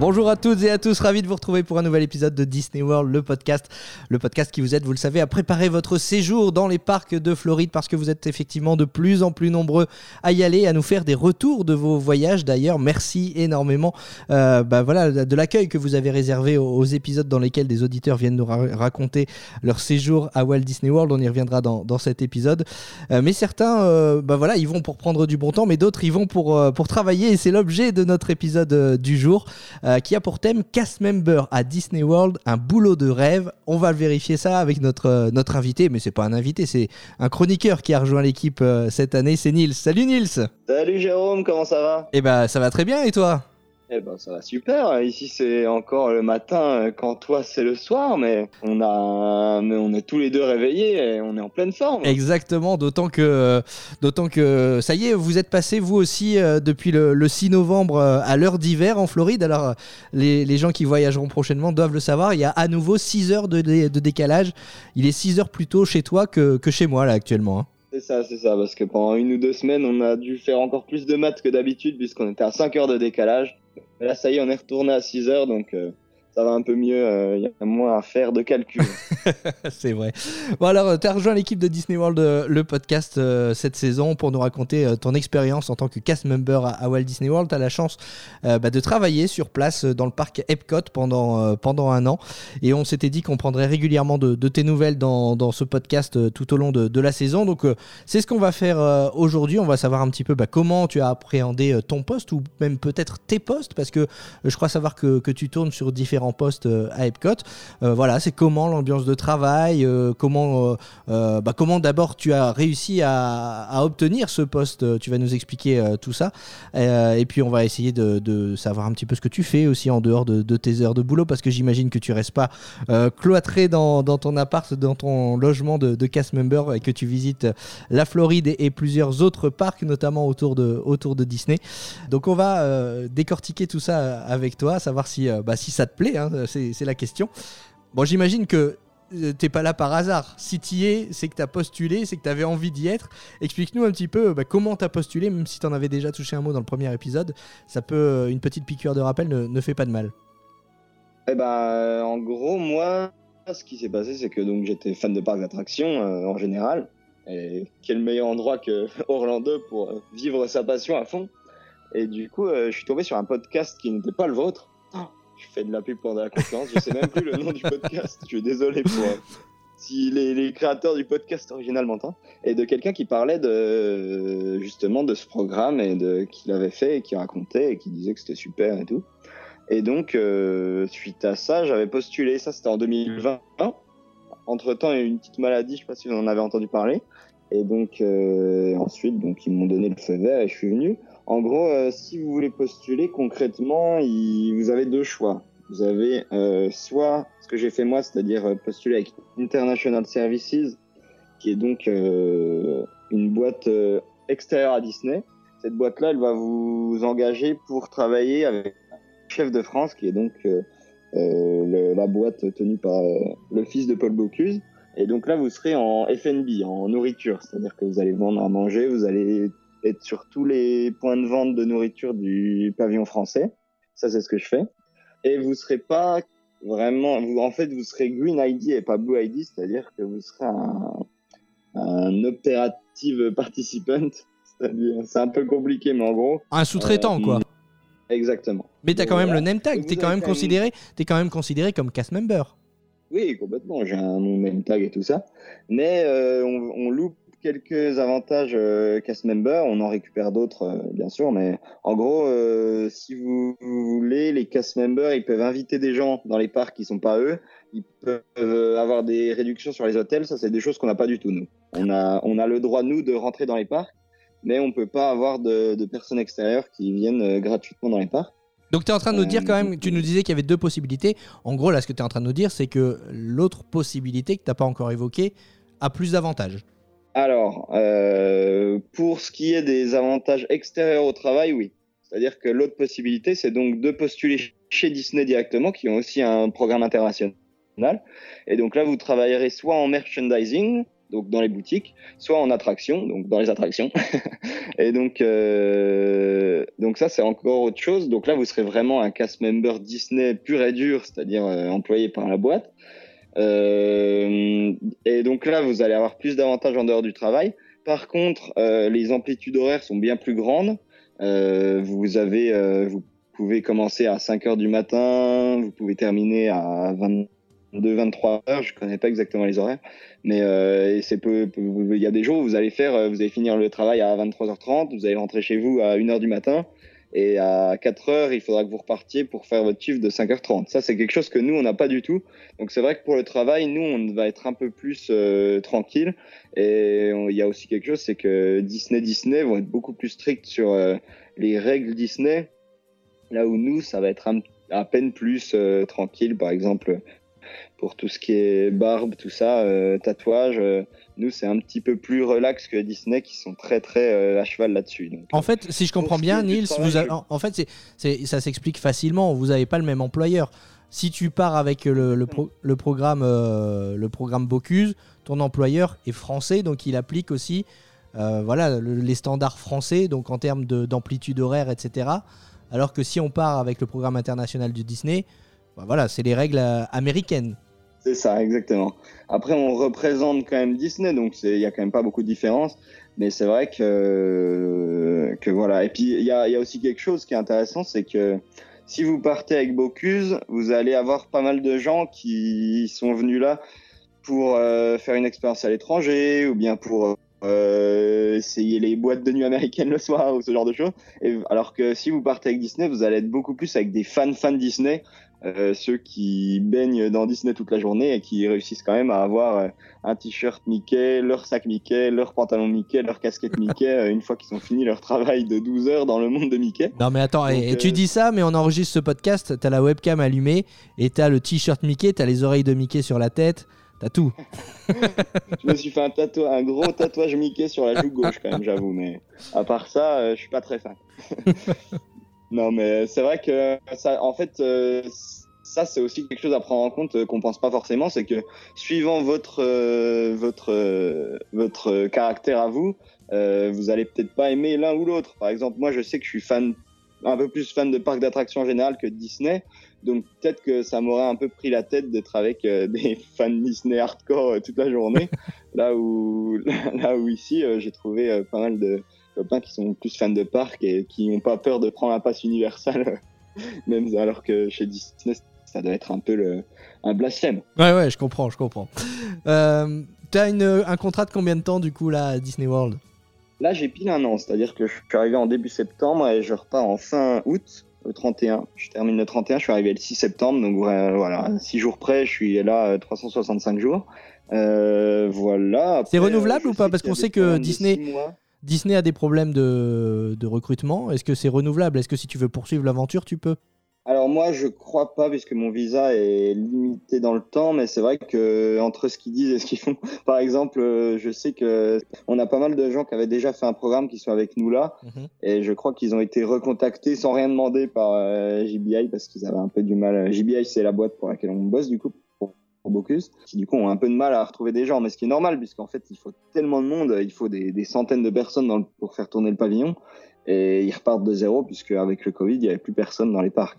Bonjour à toutes et à tous, ravi de vous retrouver pour un nouvel épisode de Disney World, le podcast. Le podcast qui vous aide, vous le savez, à préparer votre séjour dans les parcs de Floride parce que vous êtes effectivement de plus en plus nombreux à y aller, à nous faire des retours de vos voyages. D'ailleurs, merci énormément euh, bah voilà, de l'accueil que vous avez réservé aux, épisodes dans lesquels des auditeurs viennent nous ra- raconter leur séjour à Walt Disney World. On y reviendra dans, cet épisode. Euh, mais certains, euh, bah voilà, ils vont pour prendre du bon temps, mais d'autres, ils vont pour, pour travailler. Et c'est l'objet de notre épisode du jour euh, qui a pour thème Cast Member à Disney World, un boulot de rêve. On va vérifier ça avec notre, euh, notre invité, mais c'est pas un invité, c'est un chroniqueur qui a rejoint l'équipe euh, cette année, c'est Nils. Salut Nils Salut Jérôme, comment ça va? Eh ben ça va très bien et toi? Eh ben ça va super. Ici c'est encore le matin euh, quand toi c'est le soir, mais on a, mais on est tous les deux réveillés et on est en pleine forme. Exactement, d'autant que, d'autant que ça y est, vous êtes passé vous aussi euh, depuis le, le 6 novembre euh, à l'heure d'hiver en Floride. Alors les, les gens qui voyageront prochainement doivent le savoir, il y a à nouveau 6 heures de, de décalage. Il est 6 heures plus tôt chez toi que, que chez moi là actuellement. hein. C'est ça, c'est ça, parce que pendant une ou deux semaines on a dû faire encore plus de maths que d'habitude puisqu'on était à 5 heures de décalage. Là ça y est, on est retourné à 6 heures donc euh, ça va un peu mieux. euh, Il y a moins à faire de calcul. C'est vrai. Bon alors, tu as rejoint l'équipe de Disney World, euh, le podcast, euh, cette saison pour nous raconter euh, ton expérience en tant que cast member à, Walt Disney World. Tu as la chance euh, bah, de travailler sur place euh, dans le parc Epcot pendant, euh, pendant un an. Et on s'était dit qu'on prendrait régulièrement de, tes nouvelles dans, dans ce podcast euh, tout au long de, la saison. Donc euh, c'est ce qu'on va faire euh, aujourd'hui. On va savoir un petit peu bah, comment tu as appréhendé euh, ton poste ou même peut-être tes postes parce que euh, je crois savoir que, que tu tournes sur différents postes euh, à Epcot. Euh, voilà, c'est comment l'ambiance de travail, euh, comment, bah, comment d'abord tu as réussi à, obtenir ce poste. Tu vas nous expliquer tout ça. Et puis on va essayer de, savoir un petit peu ce que tu fais aussi en dehors de, tes heures de boulot parce que j'imagine que tu restes pas cloîtré dans, ton appart, dans ton logement de, cast member et que tu visites la Floride et, plusieurs autres parcs, notamment autour de, autour de Disney. Donc on va décortiquer tout ça avec toi, savoir si, bah, si ça te plaît, hein, c'est la question. Bon, j'imagine que euh, t'es pas là par hasard. Si t'y es, c'est que t'as postulé, c'est que t'avais envie d'y être. Explique-nous un petit peu bah, comment t'as postulé, même si t'en avais déjà touché un mot dans le premier épisode. Ça peut, euh, une petite piqûre de rappel ne, ne fait pas de mal. Eh ben, euh, en gros, moi, ce qui s'est passé, c'est que donc j'étais fan de parcs d'attractions euh, en général. Et quel meilleur endroit que Orlando pour euh, vivre sa passion à fond. Et du coup, euh, je suis tombé sur un podcast qui n'était pas le vôtre. Oh, je fais de la pub pendant la conférence, je sais même plus le nom du podcast. Je suis désolé pour euh, si les, créateurs du podcast original m'entendent. Et de quelqu'un qui parlait de justement de ce programme et de qu'il avait fait et qui racontait et qui disait que c'était super et tout. Et donc, euh, suite à ça, j'avais postulé. Ça, c'était en 2020. Entre temps, il y a eu une petite maladie. Je sais pas si vous en avez entendu parler. Et donc, euh, ensuite, donc, ils m'ont donné le feu vert et je suis venu. En gros, euh, si vous voulez postuler concrètement, vous avez deux choix. Vous avez euh, soit ce que j'ai fait moi, c'est-à-dire euh, postuler avec International Services, qui est donc une boîte extérieure à Disney. Cette boîte-là, elle va vous engager pour travailler avec chef de France, qui est donc la boîte tenue par le fils de Paul Bocuse. Et donc là, vous serez en FNB, en nourriture, c'est-à-dire que vous allez vendre à manger, vous allez être sur tous les points de vente de nourriture du pavillon français. Ça, c'est ce que je fais. Et vous serez pas vraiment, vous, en fait, vous serez Green ID et pas Blue ID, c'est-à-dire que vous serez un, un operative participant. C'est-à-dire, c'est un peu compliqué, mais en gros, Un sous-traitant, Euh, quoi. exactement. Mais t'as quand même voilà. le name tag. T'es quand même quand même- considéré, t'es quand même considéré comme cast member. Oui, complètement. J'ai un mon name tag et tout ça. Mais euh, on, on loupe quelques avantages euh, cast member. On en récupère d'autres, euh, bien sûr. Mais en gros, euh, si vous, vous voulez, les cast members, ils peuvent inviter des gens dans les parcs qui sont pas eux. Ils peuvent euh, avoir des réductions sur les hôtels. Ça, c'est des choses qu'on n'a pas du tout, nous. On a, on a le droit, nous, de rentrer dans les parcs. Mais on peut pas avoir de, de personnes extérieures qui viennent gratuitement dans les parcs. Donc tu es en train de nous dire quand même, tu nous disais qu'il y avait deux possibilités. En gros, là, ce que tu es en train de nous dire, c'est que l'autre possibilité que tu n'as pas encore évoquée a plus d'avantages. Alors, euh, pour ce qui est des avantages extérieurs au travail, oui. C'est-à-dire que l'autre possibilité, c'est donc de postuler chez Disney directement, qui ont aussi un programme international. Et donc là, vous travaillerez soit en merchandising, donc dans les boutiques, soit en attraction, donc dans les attractions. et donc, euh, donc ça, c'est encore autre chose. Donc là, vous serez vraiment un cast member Disney pur et dur, c'est-à-dire euh, employé par la boîte. Euh, et donc là, vous allez avoir plus d'avantages en dehors du travail. Par contre, euh, les amplitudes horaires sont bien plus grandes. Euh, vous pouvez commencer à 5 heures du matin, vous pouvez terminer à 22, 23 heures. Je connais pas exactement les horaires, mais il y a des jours où vous allez vous allez finir le travail à 23h30, vous allez rentrer chez vous à 1h du matin. Et à 4 heures, il faudra que vous repartiez pour faire votre chiffre de 5h30. Ça, c'est quelque chose que nous, on n'a pas du tout. Donc, c'est vrai que pour le travail, nous, on va être un peu plus euh, tranquille. Et il y a aussi quelque chose, c'est que Disney, Disney vont être beaucoup plus stricts sur euh, les règles Disney. Là où nous, ça va être à peine plus euh, tranquille. Par exemple, pour tout ce qui est barbe, tout ça, tatouage. Euh, nous, c'est un petit peu plus relax que Disney, qui sont très, très euh, à cheval là-dessus. Donc, En fait, si je comprends bien, Nils, vous ça s'explique facilement. Vous n'avez pas le même employeur. Si tu pars avec le, le pro- le programme, euh, le programme Bocuse, ton employeur est français, donc il applique aussi euh, voilà, le- les standards français, donc en termes de- d'amplitude horaire, etc. Alors que si on part avec le programme international du Disney, bah voilà, c'est les règles euh, américaines. C'est ça, exactement. Après, on représente quand même Disney, donc il y a quand même pas beaucoup de différence. Mais c'est vrai que, voilà. Et puis, il y a, aussi quelque chose qui est intéressant, c'est que si vous partez avec Bocuse, vous allez avoir pas mal de gens qui sont venus là pour euh, faire une expérience à l'étranger ou bien pour euh, essayer les boîtes de nuit américaines le soir ou ce genre de choses. Alors que si vous partez avec Disney, vous allez être beaucoup plus avec des fans fans Disney euh, ceux qui baignent dans Disney toute la journée et qui réussissent quand même à avoir euh, un t-shirt Mickey, leur sac Mickey, leur pantalon Mickey, leur casquette Mickey, euh, une fois qu'ils ont fini leur travail de 12 heures dans le monde de Mickey. Non mais attends, Donc, et, tu dis ça, mais on enregistre ce podcast, t'as la webcam allumée, et t'as le t-shirt Mickey, t'as les oreilles de Mickey sur la tête, t'as tout. Je me suis fait un, un gros tatouage Mickey sur la joue gauche quand même, j'avoue, mais à part ça, euh, je suis pas très fan. non, mais c'est vrai que ça, en fait, euh, ça c'est aussi quelque chose à prendre en compte euh, qu'on pense pas forcément, c'est que suivant votre euh, votre votre caractère à vous, vous allez peut-être pas aimer l'un ou l'autre. Par exemple, moi, je sais que je suis fan un peu plus fan de parcs d'attractions en général que de Disney. Donc peut-être que ça m'aurait un peu pris la tête d'être avec des fans Disney hardcore toute la journée. là où là où ici j'ai trouvé pas mal de copains qui sont plus fans de parcs et qui n'ont pas peur de prendre un pass Universal, même alors que chez Disney ça doit être un peu le, un blasphème. Ouais, ouais, je comprends, je comprends. Euh, t'as un contrat de combien de temps du coup là à Disney World? Là j'ai pile un an, c'est-à-dire que je suis arrivé en début septembre et je repars en fin août. Le 31, je termine le 31, je suis arrivé le 6 septembre, donc euh, voilà, 6 jours près, je suis là euh, 365 jours. Euh, voilà. C'est renouvelable euh, ou pas? Parce qu'on sait que Disney-. Disney a des problèmes de, de recrutement. Est-ce que c'est renouvelable? Est-ce que si tu veux poursuivre l'aventure, tu peux? Alors moi, je crois pas puisque mon visa est limité dans le temps, mais c'est vrai que entre ce qu'ils disent et ce qu'ils font, par exemple, euh, je sais que on a pas mal de gens qui avaient déjà fait un programme qui sont avec nous là, et je crois qu'ils ont été recontactés sans rien demander par euh, JBI parce qu'ils avaient un peu du mal. JBI, c'est la boîte pour laquelle on bosse du coup. Bocuse, qui du coup ont un peu de mal à retrouver des gens, mais ce qui est normal puisqu'en fait il faut tellement de monde, il faut des, des centaines de personnes dans le- pour faire tourner le pavillon, et ils repartent de zéro puisque avec le Covid il y avait plus personne dans les parcs.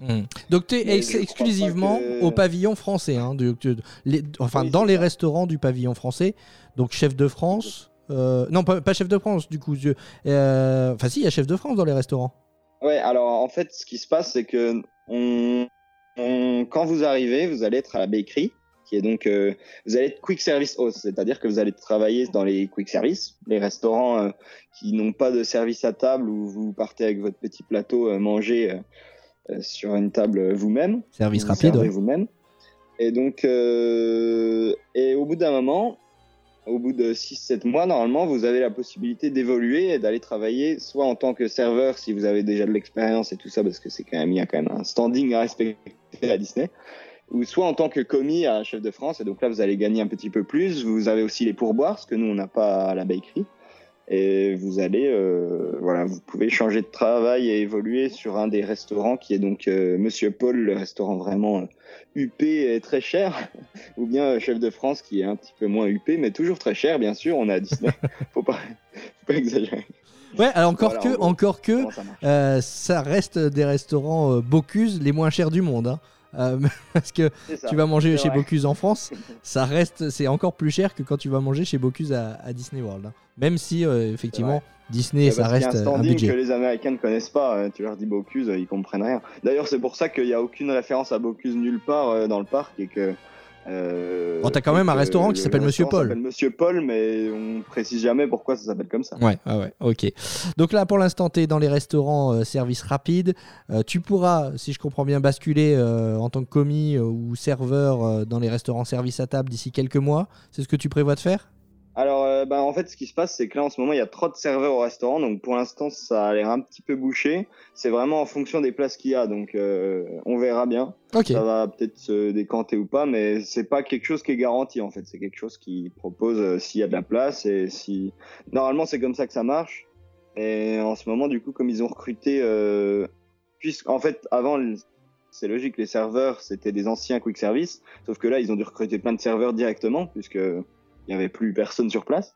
Donc tu es ex- exclusivement que- au pavillon français, hein, du- du- les- enfin Oui, dans les ça. restaurants du pavillon français. Donc chef de France. euh, non, pas, pas chef de France du coup. euh, Enfin si, il y a chef de France dans les restaurants. Ouais, alors en fait, ce qui se passe, c'est que on, on- quand vous arrivez, vous allez être à la bakery, qui est donc, euh, vous allez être quick service host, c'est-à-dire que vous allez travailler dans les quick service, les restaurants euh, qui n'ont pas de service à table où vous partez avec votre petit plateau euh, manger sur une table vous-même. Service vous rapide. ouais. vous-même. Et donc, et au bout d'un moment, au bout de 6-7 mois, normalement, vous avez la possibilité d'évoluer et d'aller travailler soit en tant que serveur si vous avez déjà de l'expérience et tout ça, parce que c'est quand même, il y a quand même un standing à respecter à Disney. Ou soit en tant que commis à chef de France. Et donc là, vous allez gagner un petit peu plus. Vous avez aussi les pourboires, ce que nous, on n'a pas à la bakery. Et vous allez, euh, voilà, vous pouvez changer de travail et évoluer sur un des restaurants qui est donc euh, Monsieur Paul, le restaurant vraiment euh, huppé et très cher, ou bien euh, Chef de France qui est un petit peu moins huppé, mais toujours très cher, bien sûr. On est à Disney, faut pas, faut pas exagérer. Ouais, alors encore Voilà, que, en gros, encore que, ça reste des restaurants Bocuse les moins chers du monde. hein. Euh, parce que ça. tu vas manger chez. Bocuse en France, ça reste, c'est encore plus cher que quand tu vas manger chez Bocuse à, à Disney World. hein. Même si euh, effectivement Disney, Ouais, ça parce qu'il y a reste un euh, un budget. que les Américains ne connaissent pas. Tu leur dis Bocuse, ils comprennent rien. D'ailleurs, c'est pour ça qu'il n'y a aucune référence à Bocuse nulle part dans le parc et que. Euh, Bon, t'as quand même un restaurant qui le s'appelle Monsieur Paul. s'appelle Monsieur Paul, mais on précise jamais pourquoi ça s'appelle comme ça. Ouais, ouais, ouais, ok. Donc là, pour l'instant, tu es dans les restaurants euh, service rapide. Euh, tu pourras, si je comprends bien, basculer euh, en tant que commis euh, ou serveur euh, dans les restaurants service à table d'ici quelques mois. C'est ce que tu prévois de faire? Alors, euh, bah, en fait, ce qui se passe, c'est que là, en ce moment, il y a trop de serveurs au restaurant. Donc, pour l'instant, ça a l'air un petit peu bouché. C'est vraiment en fonction des places qu'il y a. Donc, euh, on verra bien. Ok. Ça va peut-être se décanter ou pas, mais c'est pas quelque chose qui est garanti, en fait. C'est quelque chose qui propose euh, s'il y a de la place et si. Normalement, c'est comme ça que ça marche. Et en ce moment, du coup, comme ils ont recruté. Euh... Puisqu'en fait, avant, c'est logique, les serveurs, c'était des anciens quick service. Sauf que là, ils ont dû recruter plein de serveurs directement, puisque il y avait plus personne sur place.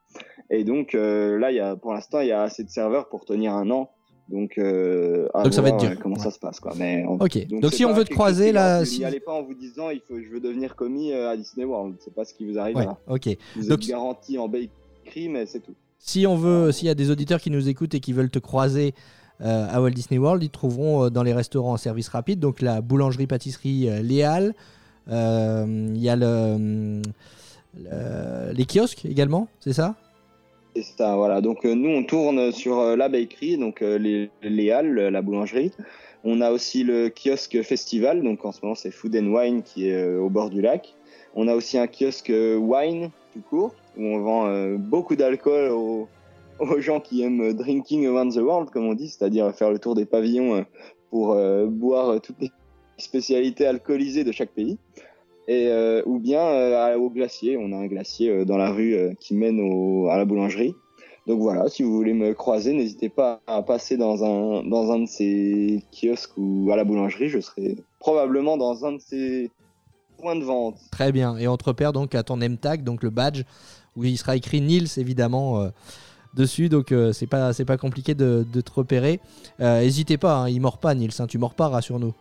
Et donc euh, là, y a, pour l'instant, il y a assez de serveurs pour tenir un an. Donc, euh, à Donc ça va être dur. euh, Comment Ouais. ça se passe, quoi. Mais on- Ok. Donc, si on veut te croiser là, si... N'y allez pas en vous disant, il faut, je veux devenir commis euh, à Disney World. C'est pas ce qui vous arrive. Ouais, là. ok. Vous Donc, êtes garanti en bakery, mais c'est tout. Si on veut, s'il y a des auditeurs qui nous écoutent et qui veulent te croiser euh, à Walt Disney World, ils te trouveront dans les restaurants en service rapide, donc la boulangerie-pâtisserie Léal. Il y a le, le- les kiosques également, c'est ça? C'est ça, voilà. Donc euh, nous, on tourne sur euh, la bakery, donc euh, les, les halles, la boulangerie. On a aussi le kiosque festival, donc en ce moment c'est Food and Wine qui est au bord du lac. On a aussi un kiosque wine tout court où on vend beaucoup d'alcool aux, gens qui aiment drinking around the world, comme on dit, c'est-à-dire faire le tour des pavillons pour boire toutes les spécialités alcoolisées de chaque pays. Et, euh, ou bien euh, au glacier. On a un glacier euh, dans la rue euh, qui mène à la boulangerie. Donc voilà, si vous voulez me croiser, n'hésitez pas à passer dans un, dans un de ces kiosques ou à la boulangerie. Je serai probablement dans un de ces points de vente. Très bien. Et on te repère donc à ton name tag, donc le badge, où il sera écrit Nils évidemment dessus. Donc euh, c'est pas pas compliqué de, te repérer. N'hésitez pas, hein, il mord pas Nils, hein, tu mords pas, rassure-nous.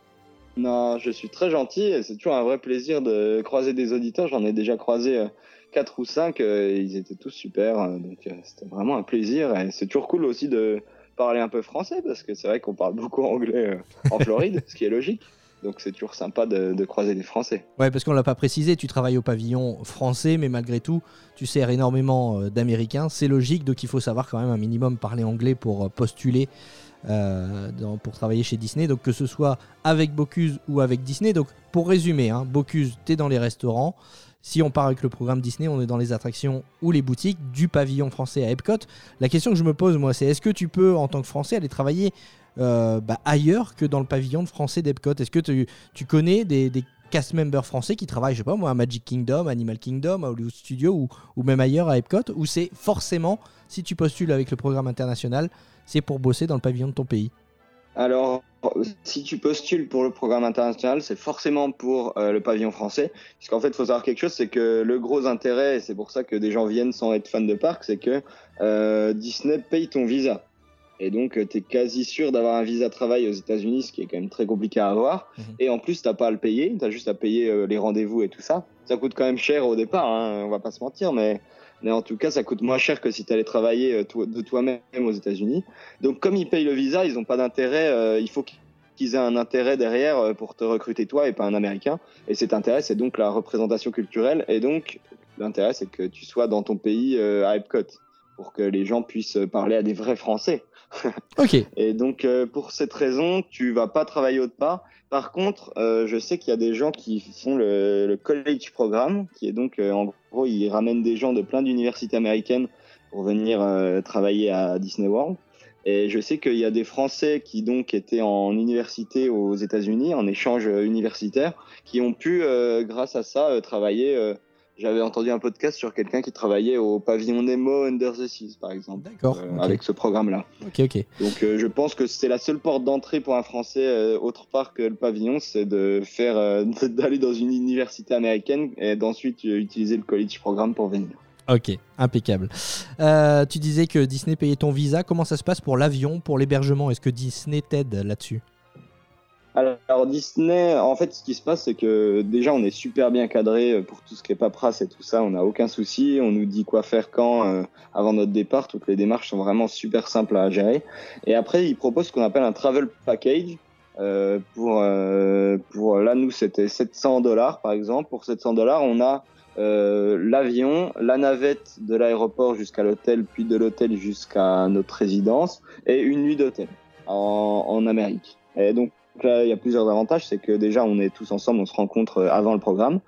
Non, je suis très gentil et c'est toujours un vrai plaisir de croiser des auditeurs. J'en ai déjà croisé euh, quatre ou cinq. euh, ils étaient tous super. euh, donc c'était vraiment un plaisir. Et c'est toujours cool aussi de parler un peu français parce que c'est vrai qu'on parle beaucoup anglais en Floride, ce qui est logique. Donc c'est toujours sympa de, de croiser des Français. Ouais, parce qu'on l'a pas précisé, tu travailles au pavillon français, mais malgré tout, tu sers énormément d'Américains. C'est logique, donc il faut savoir quand même un minimum parler anglais pour postuler dans- pour travailler chez Disney. Donc que ce soit avec Bocuse ou avec Disney. Donc pour résumer, hein, Bocuse, tu es dans les restaurants. Si on part avec le programme Disney, on est dans les attractions ou les boutiques du pavillon français à Epcot. La question que je me pose, moi, c'est est-ce que tu peux, en tant que Français, aller travailler euh, bah, ailleurs que dans le pavillon français d'Epcot? Est-ce que tu, connais des, des cast members français qui travaillent, je sais pas moi, à Magic Kingdom, Animal Kingdom, à Hollywood Studios ou, ou même ailleurs à Epcot Ou c'est forcément, si tu postules avec le programme international, c'est pour bosser dans le pavillon de ton pays Alors, si tu postules pour le programme international, c'est forcément pour euh, le pavillon français. Puisqu'en fait, il faut savoir quelque chose, c'est que le gros intérêt, et c'est pour ça que des gens viennent sans être fans de parc, c'est que euh, Disney paye ton visa. Et donc, tu es quasi sûr d'avoir un visa travail aux États-Unis, ce qui est quand même très compliqué à avoir. Mhm. Et en plus, t'as pas à le payer, tu as juste à payer euh, les rendez-vous et tout ça. Ça coûte quand même cher au départ, hein, on va pas se mentir, mais, mais en tout cas, ça coûte moins cher que si tu allais travailler euh, de toi-même aux États-Unis. Donc, comme ils payent le visa, ils n'ont pas d'intérêt. euh, il faut qu'ils aient un intérêt derrière euh, pour te recruter toi et pas un Américain. Et cet intérêt, c'est donc la représentation culturelle. Et donc, l'intérêt, c'est que tu sois dans ton pays à Epcot pour que les gens puissent parler à des vrais Français. Ok, Et donc, euh, pour cette raison, tu vas pas travailler autre part. Par contre, euh, je sais qu'il y a des gens qui font le, le college programme, qui est donc, euh, en gros, ils ramènent des gens de plein d'universités américaines pour venir travailler à Disney World. Et je sais qu'il y a des Français qui donc étaient en université aux États-Unis, en échange universitaire, qui ont pu, grâce à ça, travailler. J'avais entendu un podcast sur quelqu'un qui travaillait au pavillon Nemo Under the Seas, par exemple, D'accord. euh, avec ce programme-là. Ok, ok. Donc euh, je pense que c'est la seule porte d'entrée pour un Français euh, autre part que le pavillon, c'est de faire d'aller dans une université américaine et d'ensuite utiliser le college programme pour venir. Ok, impeccable. Tu disais que Disney payait ton visa. Comment ça se passe pour l'avion, pour l'hébergement? Est-ce que Disney t'aide là-dessus? Alors, Disney, en fait, ce qui se passe, c'est que déjà on est super bien cadré euh, pour tout ce qui est paperasse et tout ça. On n'a aucun souci. On nous dit quoi faire quand euh, avant notre départ. Toutes les démarches sont vraiment super simples à gérer. Et après, ils proposent ce qu'on appelle un travel package. Euh, pour euh, pour là, nous, c'était 700 dollars par exemple. Pour 700 dollars, on a euh, l'avion, la navette de l'aéroport jusqu'à l'hôtel, puis de l'hôtel jusqu'à notre résidence, et une nuit d'hôtel en, en Amérique. Et donc là, il y a plusieurs avantages, c'est que déjà on est tous ensemble, on se rencontre euh, avant le programme,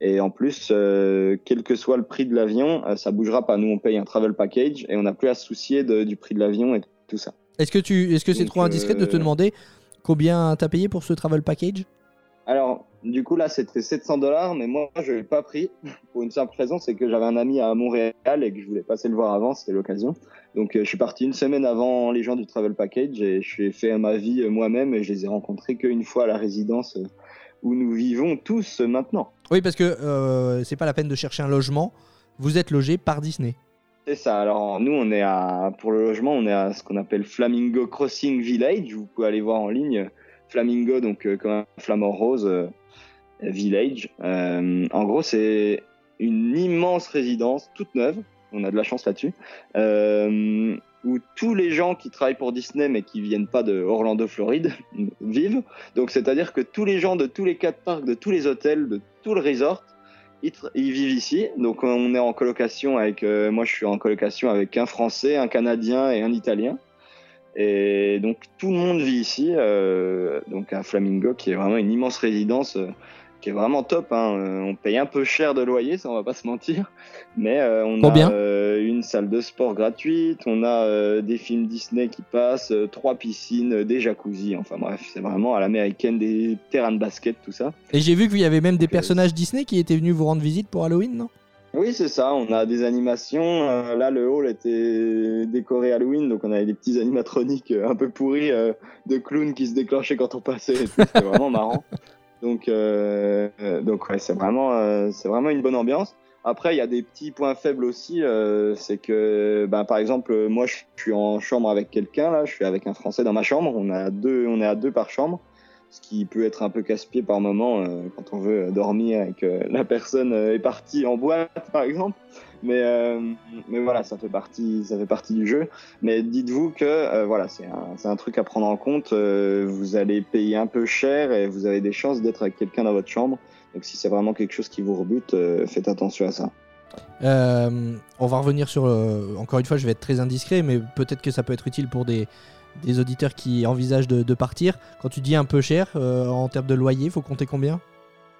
et en plus, euh, quel que soit le prix de l'avion, euh, ça bougera pas. Nous, on paye un travel package et on n'a plus à se soucier de- du prix de l'avion et tout ça. Est-ce que tu, est-ce que c'est Donc, trop indiscret de te demander combien t'as payé pour ce travel package? Alors, du coup, là, c'était 700 dollars, mais moi, je l'ai pas pris pour une simple raison, c'est que j'avais un ami à Montréal et que je voulais passer le voir avant, c'était l'occasion. Donc, euh, je suis parti une semaine avant les gens du travel package et je suis fait ma vie euh, moi-même et je les ai rencontrés qu'une fois à la résidence euh, où nous vivons tous maintenant. Oui, parce que euh, c'est pas la peine de chercher un logement. Vous êtes logé par Disney. C'est ça. Alors, nous, on est à, pour le logement, on est à ce qu'on appelle Flamingo Crossing Village. Vous pouvez aller voir en ligne Flamingo, donc euh, comme un flamant rose euh, Village. Euh, en gros, c'est une immense résidence toute neuve. On a de la chance là-dessus. Où tous les gens qui travaillent pour Disney mais qui viennent pas de Orlando, Floride, vivent. Donc, c'est-à-dire que tous les gens de tous les quatre parcs, de tous les hôtels, de tout le resort, ils, vivent ici. Donc, on est en colocation avec. moi, je suis en colocation avec un Français, un Canadien et un Italien. Et donc, tout le monde vit ici. euh, donc, à Flamingo, qui est vraiment une immense résidence. euh, qui est vraiment top. hein. Euh, On paye un peu cher de loyer, ça on va pas se mentir, mais on Combien a une salle de sport gratuite, on a des films Disney qui passent, trois piscines, des jacuzzis. Enfin bref, c'est vraiment à l'américaine, des terrains de basket, tout ça. Et j'ai vu qu'il y avait même des personnages Disney qui étaient venus vous rendre visite pour Halloween, non? Oui, c'est ça. On a des animations. Euh, là, le hall était décoré Halloween, donc on avait des petits animatroniques euh, un peu pourris euh, de clowns qui se déclenchaient quand on passait. C'était vraiment marrant. Donc, euh, donc ouais, c'est vraiment, euh, c'est vraiment une bonne ambiance. Après, il y a des petits points faibles aussi. c'est que, ben, par exemple, moi, je suis en chambre avec quelqu'un. Là, je suis avec un Français dans ma chambre. On a deux, on est à deux par chambre, ce qui peut être un peu casse-pied par moment euh, quand on veut dormir et que la personne euh, est partie en boîte, par exemple. Mais, euh, mais voilà, ça fait partie, ça fait partie du jeu. Mais dites-vous que voilà, c'est un, un truc à prendre en compte. vous allez payer un peu cher et vous avez des chances d'être avec quelqu'un dans votre chambre. Donc si c'est vraiment quelque chose qui vous rebute, faites attention à ça. On va revenir sur. encore une fois, je vais être très indiscret, mais peut-être que ça peut être utile pour des, des auditeurs qui envisagent de, partir. Quand tu dis un peu cher, euh, en termes de loyer, faut compter combien?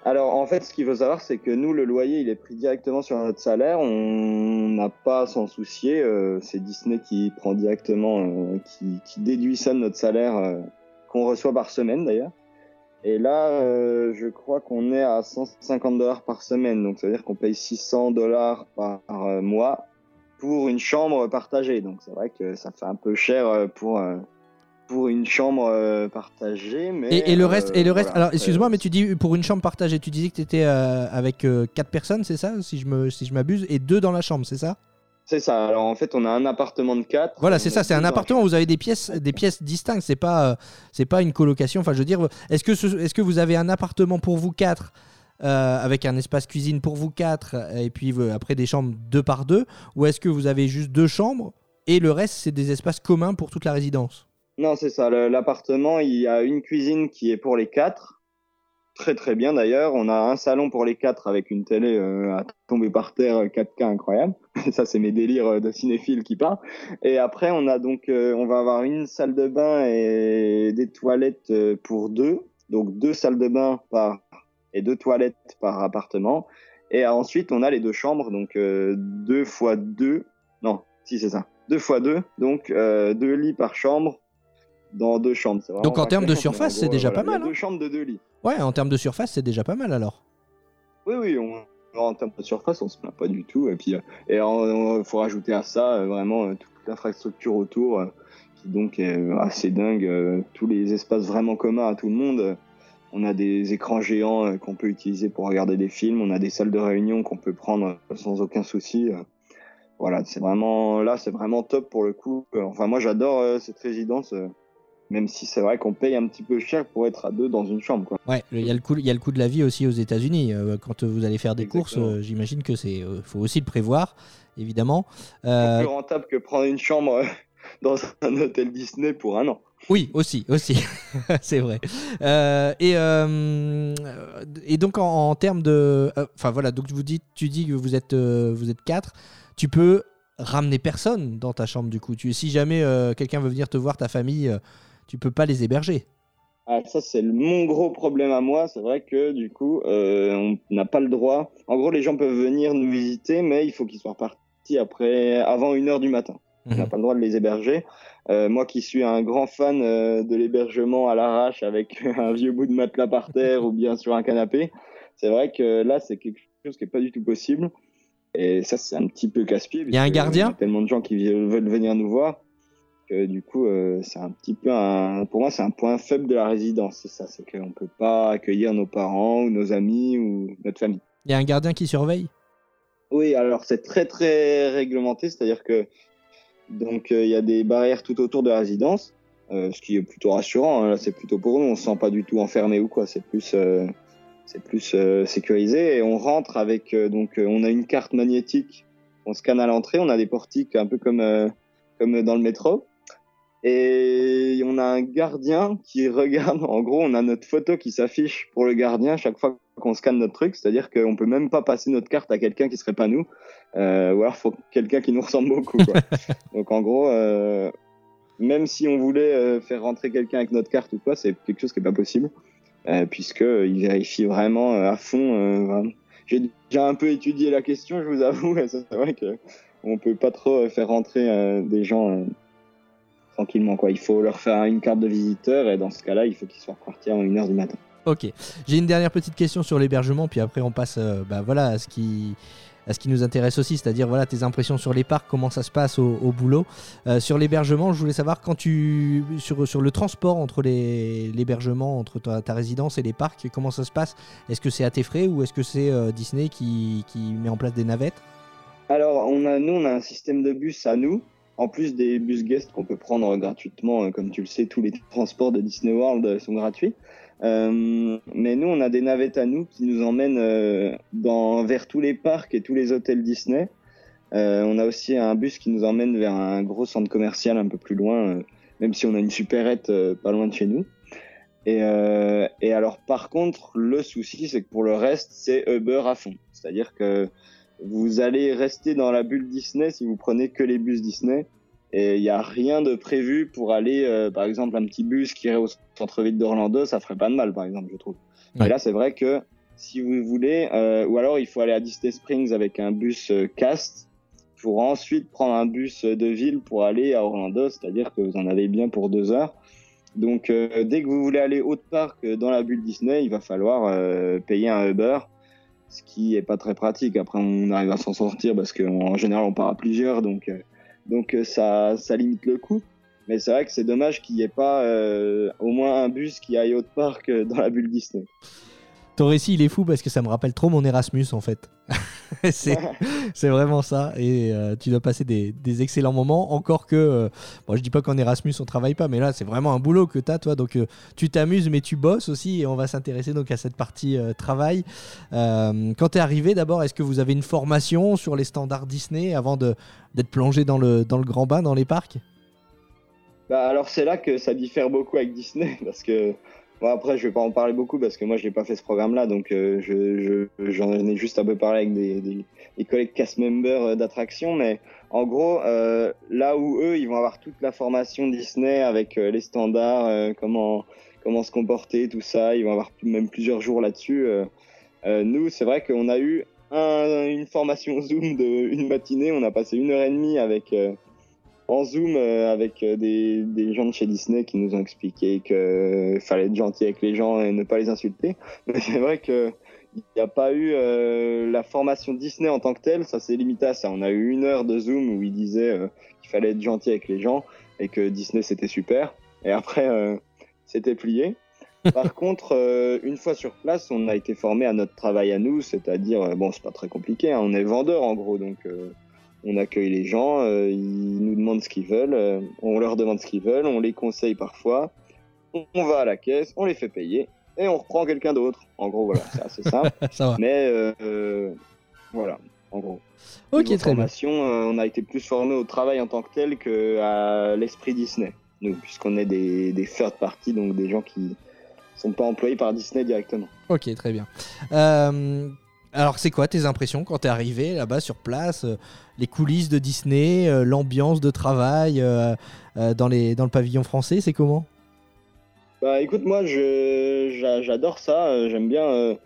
Alors en fait, ce qu'il faut savoir, c'est que nous, le loyer, il est pris directement sur notre salaire. On n'a pas à s'en soucier. euh, c'est Disney qui prend directement, euh, qui, déduit ça de notre salaire qu'on reçoit par semaine d'ailleurs. Et là, je crois qu'on est à 150 dollars par semaine. Donc ça veut dire qu'on paye 600 dollars par mois pour une chambre partagée. Donc c'est vrai que ça fait un peu cher euh, pour euh, pour une chambre euh, partagée, mais et, et le reste, euh, et le reste voilà, alors excuse-moi, mais tu dis pour une chambre partagée, tu disais que tu étais avec 4 personnes, c'est ça Si je me si je m'abuse, et deux dans la chambre, c'est ça? C'est ça. Alors en fait, on a un appartement de 4. Voilà, c'est ça, c'est un appartement où vous avez des pièces, des pièces distinctes. C'est pas, euh, c'est pas une colocation. Enfin, je veux dire, est-ce que, ce- est-ce que vous avez un appartement pour vous quatre euh, avec un espace cuisine pour vous quatre et puis euh, après des chambres deux par deux, ou est-ce que vous avez juste deux chambres et le reste c'est des espaces communs pour toute la résidence? Non, c'est ça. L'appartement, il y a une cuisine qui est pour les quatre. Très très bien d'ailleurs. On a un salon pour les quatre avec une télé euh, à tomber par terre euh, 4K incroyable. ça, c'est mes délires euh, de cinéphile qui part. Et après, on a donc, euh, on va avoir une salle de bain et des toilettes euh, pour deux. Donc deux salles de bain par et deux toilettes par appartement. Et ensuite, on a les deux chambres, donc euh, deux fois deux. Non, si c'est ça. deux fois deux, donc euh, deux lits par chambre dans deux chambres. Donc, en termes de surface, c'est déjà voilà, pas mal, hein. Deux chambres de deux lits. Ouais, en termes de surface, c'est déjà pas mal alors. Oui, oui, on, en termes de surface, on se plaint pas du tout. Et puis, euh, et il faut rajouter à ça vraiment toute l'infrastructure autour, qui donc est assez dingue. tous les espaces vraiment communs à tout le monde. On a des écrans géants euh, qu'on peut utiliser pour regarder des films. On a des salles de réunion qu'on peut prendre euh, sans aucun souci. euh. Voilà, c'est vraiment là, c'est vraiment top pour le coup. Enfin, moi, j'adore cette résidence. même si c'est vrai qu'on paye un petit peu cher pour être à deux dans une chambre. Quoi. Ouais, il y, a le coût- il y a le coût de la vie aussi aux États-Unis. Quand vous allez faire des courses, Exactement. j'imagine que c'est, faut aussi le prévoir, évidemment. Euh, plus rentable que prendre une chambre dans un hôtel Disney pour un an. Oui, aussi, aussi, c'est vrai. Euh, et, euh, et donc en, termes de, euh, enfin voilà, donc vous dites, tu dis que vous êtes, vous êtes quatre. Tu peux ramener personne dans ta chambre du coup. Si jamais quelqu'un veut venir te voir, ta famille, tu peux pas les héberger. Ah, ça, c'est mon gros problème à moi. C'est vrai que du coup, on n'a pas le droit. En gros, les gens peuvent venir nous visiter, mais il faut qu'ils soient partis après, avant une heure du matin. On n'a Mhm. pas le droit de les héberger. Euh, moi qui suis un grand fan euh, de l'hébergement à l'arrache avec un vieux bout de matelas par terre ou bien sur un canapé, c'est vrai que là, c'est quelque chose qui est pas du tout possible. Et ça, c'est un petit peu casse-pied. Il y a un gardien Il y a tellement de gens qui veulent venir nous voir que du coup, euh, c'est un petit peu un. Pour moi, c'est un point faible de la résidence. C'est ça, c'est qu'on peut pas accueillir nos parents ou nos amis ou notre famille. Il y a un gardien qui surveille? Oui, alors c'est très très réglementé, c'est-à-dire que donc euh, il y a des barrières tout autour de la résidence, euh, ce qui est plutôt rassurant. hein. Là, c'est plutôt pour nous, on se sent pas du tout enfermé ou quoi. C'est plus euh, c'est plus euh, sécurisé et on rentre avec euh, donc euh, on a une carte magnétique, on scanne à l'entrée, on a des portiques un peu comme comme dans le métro. Et on a un gardien qui regarde, en gros, on a notre photo qui s'affiche pour le gardien chaque fois qu'on scanne notre truc, c'est-à-dire qu'on peut même pas passer notre carte à quelqu'un qui serait pas nous, euh, ou alors faut quelqu'un qui nous ressemble beaucoup. Quoi. Donc en gros, euh, même si on voulait euh, faire rentrer quelqu'un avec notre carte ou quoi, c'est quelque chose qui est pas possible, euh, puisque euh, il vérifie vraiment à fond. vraiment. J'ai déjà un peu étudié la question, je vous avoue, c'est vrai que on peut pas trop faire rentrer des gens tranquillement. Quoi. Il faut leur faire une carte de visiteur, et dans ce cas-là, il faut qu'ils soient repartis en une heure du matin. Ok. J'ai une dernière petite question sur l'hébergement, puis après on passe euh, bah, voilà, à, ce qui, à ce qui nous intéresse aussi, c'est-à-dire voilà, tes impressions sur les parcs, comment ça se passe au, boulot. Euh, sur l'hébergement, je voulais savoir quand tu. Sur, sur le transport entre l'hébergement, entre ta, résidence et les parcs, comment ça se passe? Est-ce que c'est à tes frais ou est-ce que c'est euh, Disney qui, qui met en place des navettes? Alors, on a, nous, on a un système de bus à nous, en plus des bus guest qu'on peut prendre gratuitement. Comme tu le sais, tous les transports de Disney World sont gratuits. Euh, mais nous, on a des navettes à nous qui nous emmènent euh, vers tous les parcs et tous les hôtels Disney. Euh, on a aussi un bus qui nous emmène vers un gros centre commercial un peu plus loin, même si on a une supérette pas loin de chez nous. Et alors, par contre, le souci, c'est que pour le reste, c'est Uber à fond. C'est-à-dire que vous allez rester dans la bulle Disney si vous prenez que les bus Disney. Et il n'y a rien de prévu pour aller, euh, par exemple, un petit bus qui irait au centre-ville d'Orlando, ça ferait pas de mal, par exemple, je trouve. Ouais. Et là, c'est vrai que si vous voulez, euh, ou alors il faut aller à Disney Springs avec un bus euh, cast pour ensuite prendre un bus de ville pour aller à Orlando, c'est-à-dire que vous en avez bien pour deux heures. Donc, dès que vous voulez aller autre part que dans la bulle Disney, il va falloir payer un Uber, ce qui est pas très pratique. Après, on arrive à s'en sortir parce qu'en général, on part à plusieurs, donc, euh, donc euh, ça, ça limite le coût. Mais c'est vrai que c'est dommage qu'il n'y ait pas euh, au moins un bus qui aille autre part que dans la bulle Disney. Ton récit, il est fou parce que ça me rappelle trop mon Erasmus en fait. c'est vraiment ça. Et euh, tu dois passer des, des excellents moments. Encore que, euh, bon, je dis pas qu'en Erasmus on travaille pas, mais là c'est vraiment un boulot que tu as, toi. Donc euh, tu t'amuses, mais tu bosses aussi. Et on va s'intéresser donc à cette partie euh, travail. Euh, quand tu es arrivé, d'abord, est-ce que vous avez une formation sur les standards Disney avant de- d'être plongé dans le, dans le grand bain dans les parcs? Bah, alors c'est là que ça diffère beaucoup avec Disney parce que bon, après je vais pas en parler beaucoup parce que moi j'ai pas fait ce programme là donc euh, je je- j'en ai juste un peu parlé avec des, des, collègues cast members euh, d'attraction mais en gros euh, là où eux ils vont avoir toute la formation Disney avec les standards comment comment se comporter tout ça ils vont avoir même plusieurs jours là-dessus nous c'est vrai qu'on a eu un- une formation Zoom de une matinée on a passé une heure et demie avec en Zoom euh, avec euh, des, des, gens de chez Disney qui nous ont expliqué qu'il fallait être gentil avec les gens et ne pas les insulter. Mais c'est vrai que il n'y a pas eu euh, la formation Disney en tant que telle, ça s'est limité à ça. On a eu une heure de Zoom où il disait euh, qu'il fallait être gentil avec les gens et que Disney c'était super. Et après, euh, c'était plié. Par contre, une fois sur place, on a été formé à notre travail à nous, c'est-à-dire, bon, c'est pas très compliqué, hein, on est vendeur en gros, donc on accueille les gens, ils nous demandent ce qu'ils veulent, on leur demande ce qu'ils veulent, on les conseille parfois, on va à la caisse, on les fait payer et on reprend quelqu'un d'autre. En gros, voilà, c'est assez simple. Ça va. Mais euh, voilà, en gros. Ok, Niveau très bien. formation, euh, on a été plus formé au travail en tant que tel qu'à l'esprit Disney. Nous, puisqu'on est des, des third parties, donc des gens qui sont pas employés par Disney directement. Ok, très bien. Alors, c'est quoi tes impressions quand t'es arrivé là-bas sur place euh, Les coulisses de Disney, euh, l'ambiance de travail euh, dans, les, dans le pavillon français, c'est comment? Bah écoute, moi je j'a- j'adore ça, j'aime bien.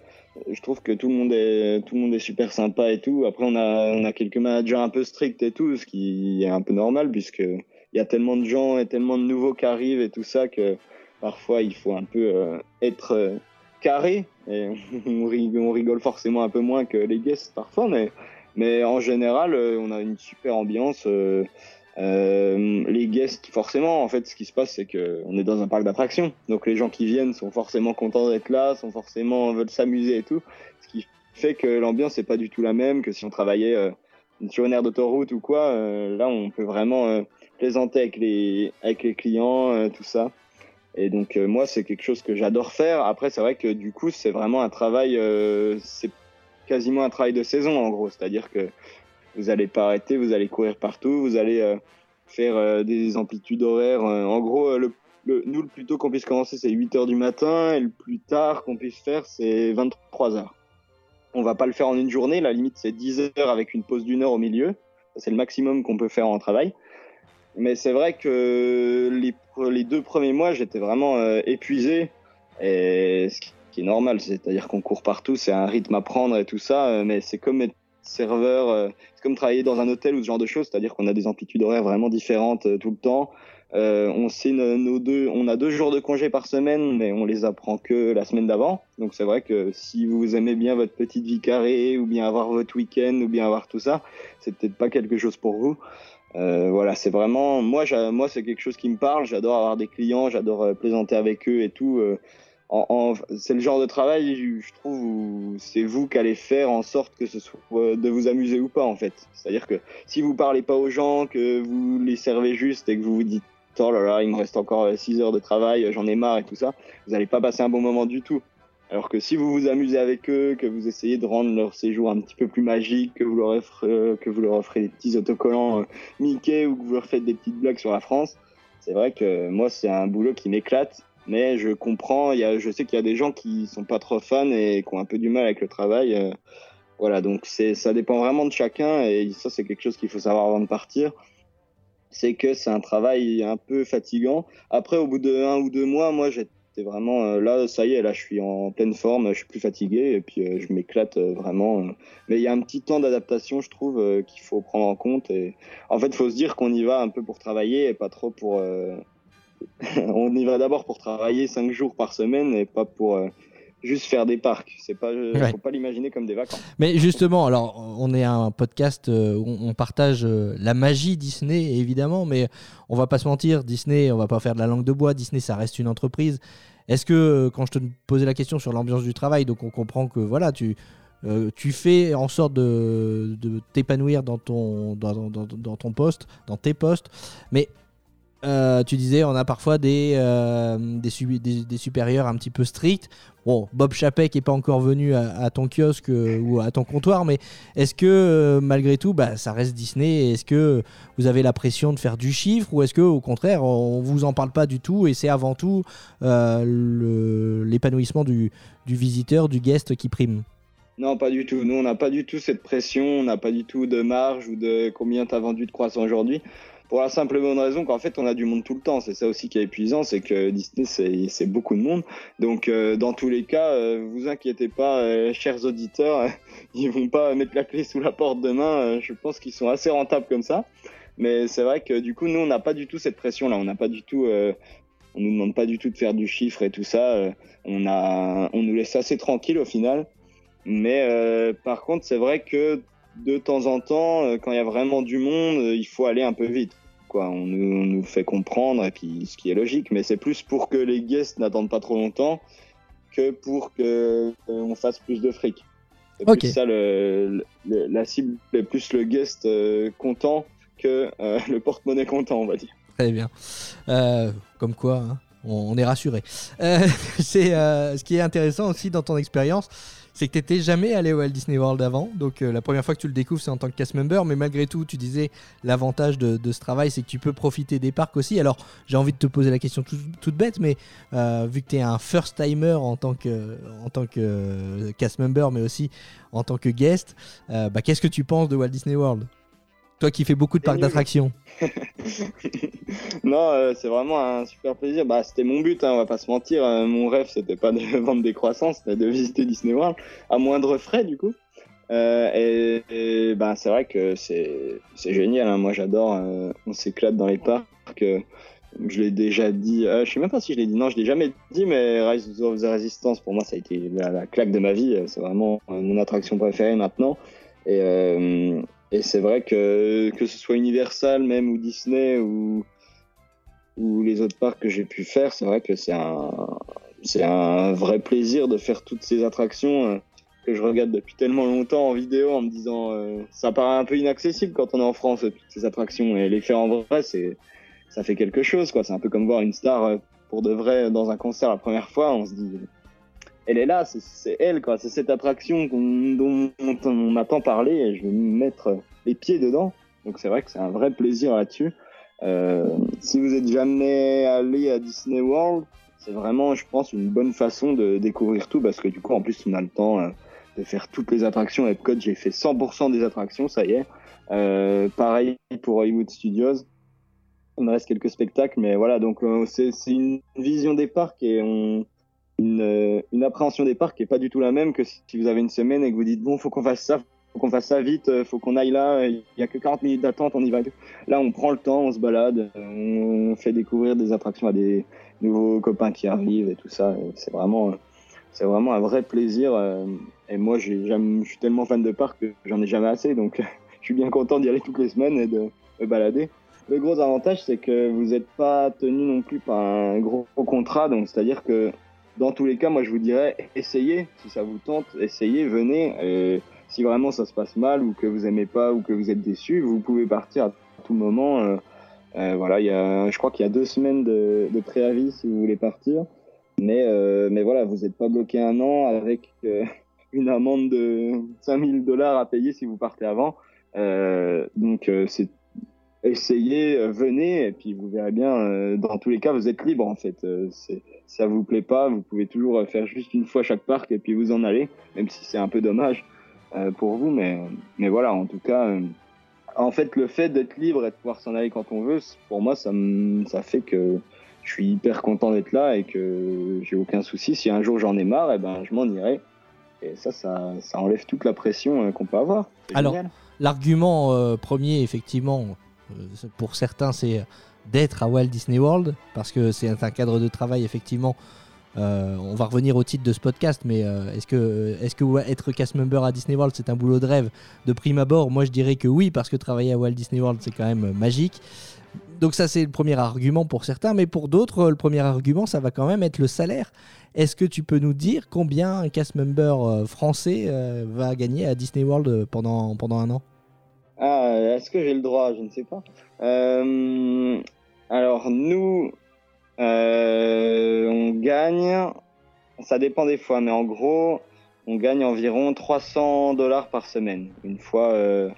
je trouve que tout le monde est tout le monde est super sympa et tout. Après on a on a quelques managers un peu stricts et tout, ce qui est un peu normal puisque il y a tellement de gens et tellement de nouveaux qui arrivent et tout ça que parfois il faut un peu être carré on rigole, forcément un peu moins que les guests parfois, mais en général euh, on a une super ambiance. euh, euh, les guests, forcément, en fait, ce qui se passe, c'est que on est dans un parc d'attractions. Donc les gens qui viennent sont forcément contents d'être là, sont forcément veulent s'amuser et tout. Ce qui fait que l'ambiance n'est pas du tout la même que si on travaillait sur une aire d'autoroute ou quoi. Là, on peut vraiment plaisanter avec les clients, tout ça. Et donc euh, moi, c'est quelque chose que j'adore faire. Après, c'est vrai que du coup, c'est vraiment un travail, euh, c'est quasiment un travail de saison en gros. C'est-à-dire que vous allez pas arrêter, vous allez courir partout, vous allez euh, faire des amplitudes horaires. en gros, le, nous, le plus tôt qu'on puisse commencer, c'est 8 heures du matin, et le plus tard qu'on puisse faire, c'est 23 heures. On va pas le faire en une journée, la limite, c'est 10 heures avec une pause d'une heure au milieu. C'est le maximum qu'on peut faire en travail. Mais c'est vrai que les, les deux premiers mois, j'étais vraiment euh, épuisé. Et ce qui est normal, c'est-à-dire qu'on court partout, c'est un rythme à prendre et tout ça, euh, mais c'est comme être serveur, euh, c'est comme travailler dans un hôtel ou ce genre de choses, c'est-à-dire qu'on a des amplitudes horaires vraiment différentes tout le temps. On sait nos deux, on a deux jours de congé par semaine, mais on les apprend que la semaine d'avant. Donc c'est vrai que si vous aimez bien votre petite vie carrée, ou bien avoir votre week-end, ou bien avoir tout ça, c'est peut-être pas quelque chose pour vous. Euh, voilà, c'est vraiment moi, moi c'est quelque chose qui me parle. J'adore avoir des clients, j'adore euh, plaisanter avec eux et tout. euh, c'est le genre de travail, je trouve, c'est vous qui allez faire en sorte que ce soit de vous amuser ou pas, en fait. C'est-à-dire que si vous parlez pas aux gens, que vous les servez juste et que vous vous dites oh là là, il me reste encore 6 heures de travail, j'en ai marre et tout ça, vous n'allez pas passer un bon moment du tout. Alors que si vous vous amusez avec eux, que vous essayez de rendre leur séjour un petit peu plus magique, que vous leur offrez, euh, offrez des petits autocollants euh, Mickey ou que vous leur faites des petites blagues sur la France, c'est vrai que moi c'est un boulot qui m'éclate mais je comprends, je sais qu'il y a des gens qui sont pas trop fans et qui ont un peu du mal avec le travail. euh, voilà, donc c'est, ça dépend vraiment de chacun et ça c'est quelque chose qu'il faut savoir avant de partir. C'est que c'est un travail un peu fatigant. Après, au bout de un ou deux mois, moi j'étais vraiment euh, là, ça y est, là je suis en pleine forme, je suis plus fatigué et puis euh, je m'éclate euh, vraiment. Mais il y a un petit temps d'adaptation, je trouve, qu'il faut prendre en compte. Et en fait, il faut se dire qu'on y va un peu pour travailler et pas trop pour on y va d'abord pour travailler cinq jours par semaine et pas pour juste faire des parcs. C'est pas, Ouais. faut pas l'imaginer comme des vacances. Mais justement, alors on est un podcast euh, où on partage euh, la magie Disney évidemment, mais on va pas se mentir, Disney, on va pas faire de la langue de bois. Disney, ça reste une entreprise. Est-ce que euh, quand je te posais la question sur l'ambiance du travail, donc on comprend que voilà, tu euh, tu fais en sorte de, de t'épanouir dans ton dans- dans- dans ton poste, dans tes postes, mais euh, tu disais, on a parfois des, euh, des, des- supérieurs un petit peu stricts. Bon, Bob Chapek n'est pas encore venu à, ton kiosque euh, ou à ton comptoir, mais est-ce que malgré tout, bah, ça reste Disney Est-ce que vous avez la pression de faire du chiffre ou est-ce que au contraire, on vous en parle pas du tout et c'est avant tout l'épanouissement du, du visiteur, du guest qui prime? Non, pas du tout. Nous, on n'a pas du tout cette pression. On n'a pas du tout de marge ou de combien tu as vendu de croissants aujourd'hui. Pour la simple et bonne raison qu'en fait, on a du monde tout le temps. C'est ça aussi qui est épuisant, c'est que Disney, c'est beaucoup de monde. Donc, euh, dans tous les cas, euh, vous inquiétez pas, euh, chers auditeurs, ils vont pas mettre la clé sous la porte demain. Je pense qu'ils sont assez rentables comme ça. Mais c'est vrai que du coup, nous, on n'a pas du tout cette pression-là. On n'a pas du tout, on nous demande pas du tout de faire du chiffre et tout ça. On a, on nous laisse assez tranquille au final. Mais par contre, c'est vrai que de temps en temps, euh, quand il y a vraiment du monde, euh, il faut aller un peu vite. Quoi, on nous, on nous fait comprendre et puis ce qui est logique. Mais c'est plus pour que les guests n'attendent pas trop longtemps que pour que euh, fasse plus de fric. C'est Ok. plus ça le, le- la cible est plus le guest euh, content que euh, le porte-monnaie content, on va dire. Très bien. Comme quoi, hein, on, on est rassuré. C'est ce qui est intéressant aussi dans ton expérience, c'est que tu n'étais jamais allé au Walt Disney World avant. Donc euh, la première fois que tu le découvres, c'est en tant que cast member. Mais malgré tout, tu disais l'avantage de, ce travail, c'est que tu peux profiter des parcs aussi. Alors j'ai envie de te poser la question tout- toute bête, mais euh, vu que tu es un first timer en tant que, euh, cast member, mais aussi en tant que guest, bah, qu'est-ce que tu penses de Walt Disney World? Toi qui fais beaucoup de parcs d'attractions. non, euh, c'est vraiment un super plaisir. Bah, c'était mon but, hein, on va pas se mentir. Euh, mon rêve, c'était pas de vendre des croissants, c'était de visiter Disney World à moindre frais, du coup. Euh, et, et, bah, c'est vrai que c'est génial. hein. Moi, j'adore. on s'éclate dans les parcs. je l'ai déjà dit. je sais même pas si je l'ai dit. Non, je l'ai jamais dit. Mais Rise of the Resistance, pour moi, ça a été la, la claque de ma vie. C'est vraiment mon attraction préférée maintenant. Et, euh, et c'est vrai que que ce soit Universal même ou Disney ou ou les autres parcs que j'ai pu faire, c'est vrai que c'est un c'est un vrai plaisir de faire toutes ces attractions euh, que je regarde depuis tellement longtemps en vidéo en me disant euh, ça paraît un peu inaccessible quand on est en France toutes ces attractions. Et les faire en vrai c'est ça fait quelque chose quoi. C'est un peu comme voir une star euh, pour de vrai dans un concert la première fois on se dit elle est là c'est- elle quoi c'est cette attraction dont on m'a tant parlé et je vais me mettre les pieds dedans donc c'est vrai que c'est un vrai plaisir là-dessus euh, si vous êtes jamais allé à Disney World, c'est vraiment, je pense, une bonne façon de découvrir tout parce que du coup, en plus, on a le temps euh, de faire toutes les attractions. Epcot, j'ai fait 100% des attractions, ça y est. Euh, pareil pour Hollywood Studios. Il me reste quelques spectacles, mais voilà, donc c'est une vision des parcs et on, une, euh, une appréhension des parcs qui est pas du tout la même que si vous avez une semaine et que vous dites bon, faut qu'on fasse ça, faut qu'on fasse ça vite, euh, faut qu'on aille là, il y a que 40 minutes d'attente, on y va. Là, on prend le temps, on se balade, euh, on fait découvrir des attractions à des nouveaux copains qui arrivent et tout ça. C'est vraiment, euh, c'est vraiment un vrai plaisir. euh, Et moi, je suis tellement fan de parcs que j'en ai jamais assez, donc je suis bien content d'y aller toutes les semaines et de me balader. Le gros avantage, c'est que vous n'êtes pas tenu non plus par un gros contrat, donc c'est-à-dire que dans tous les cas, moi, je vous dirais, essayez, si ça vous tente, essayez, venez. Si vraiment ça se passe mal ou que vous aimez pas ou que vous êtes déçu, vous pouvez partir à tout moment. euh, euh, voilà, il y a, je crois qu'il y a deux semaines de, préavis si vous voulez partir. Mais, euh, mais voilà, vous n'êtes pas bloqué un an avec euh, une amende de 5000 dollars à payer si vous partez avant. Euh, donc, c'est essayez, euh, venez, et puis vous verrez bien. euh, dans tous les cas, vous êtes libre en fait. Euh, ça vous plaît pas, vous pouvez toujours faire juste une fois chaque parc et puis vous en aller, même si c'est un peu dommage pour vous. Mais, mais voilà, en tout cas, en fait, le fait d'être libre et de pouvoir s'en aller quand on veut, pour moi, ça, me- ça fait que je suis hyper content d'être là et que j'ai aucun souci. Si un jour j'en ai marre, eh ben, je m'en irai. Et ça, ça, ça enlève toute la pression qu'on peut avoir. Alors. L'argument euh, premier, effectivement, pour certains, c'est d'être à Walt Disney World, parce que c'est un cadre de travail, effectivement. euh, on va revenir au titre de ce podcast, mais euh, est-ce que, est-ce que être cast member à Disney World, c'est un boulot de rêve de prime abord? Moi, je dirais que oui, parce que travailler à Walt Disney World, c'est quand même euh, magique. Donc ça, c'est le premier argument pour certains, mais pour d'autres, euh, le premier argument, ça va quand même être le salaire. Est-ce que tu peux nous dire combien un cast member euh, français euh, va gagner à Disney World euh, pendant, pendant un an? Ah, est-ce que j'ai le droit? Je ne sais pas. Euh, alors, nous, euh, on gagne, ça dépend des fois, mais en gros, on gagne environ 300 dollars par semaine, une fois, euh,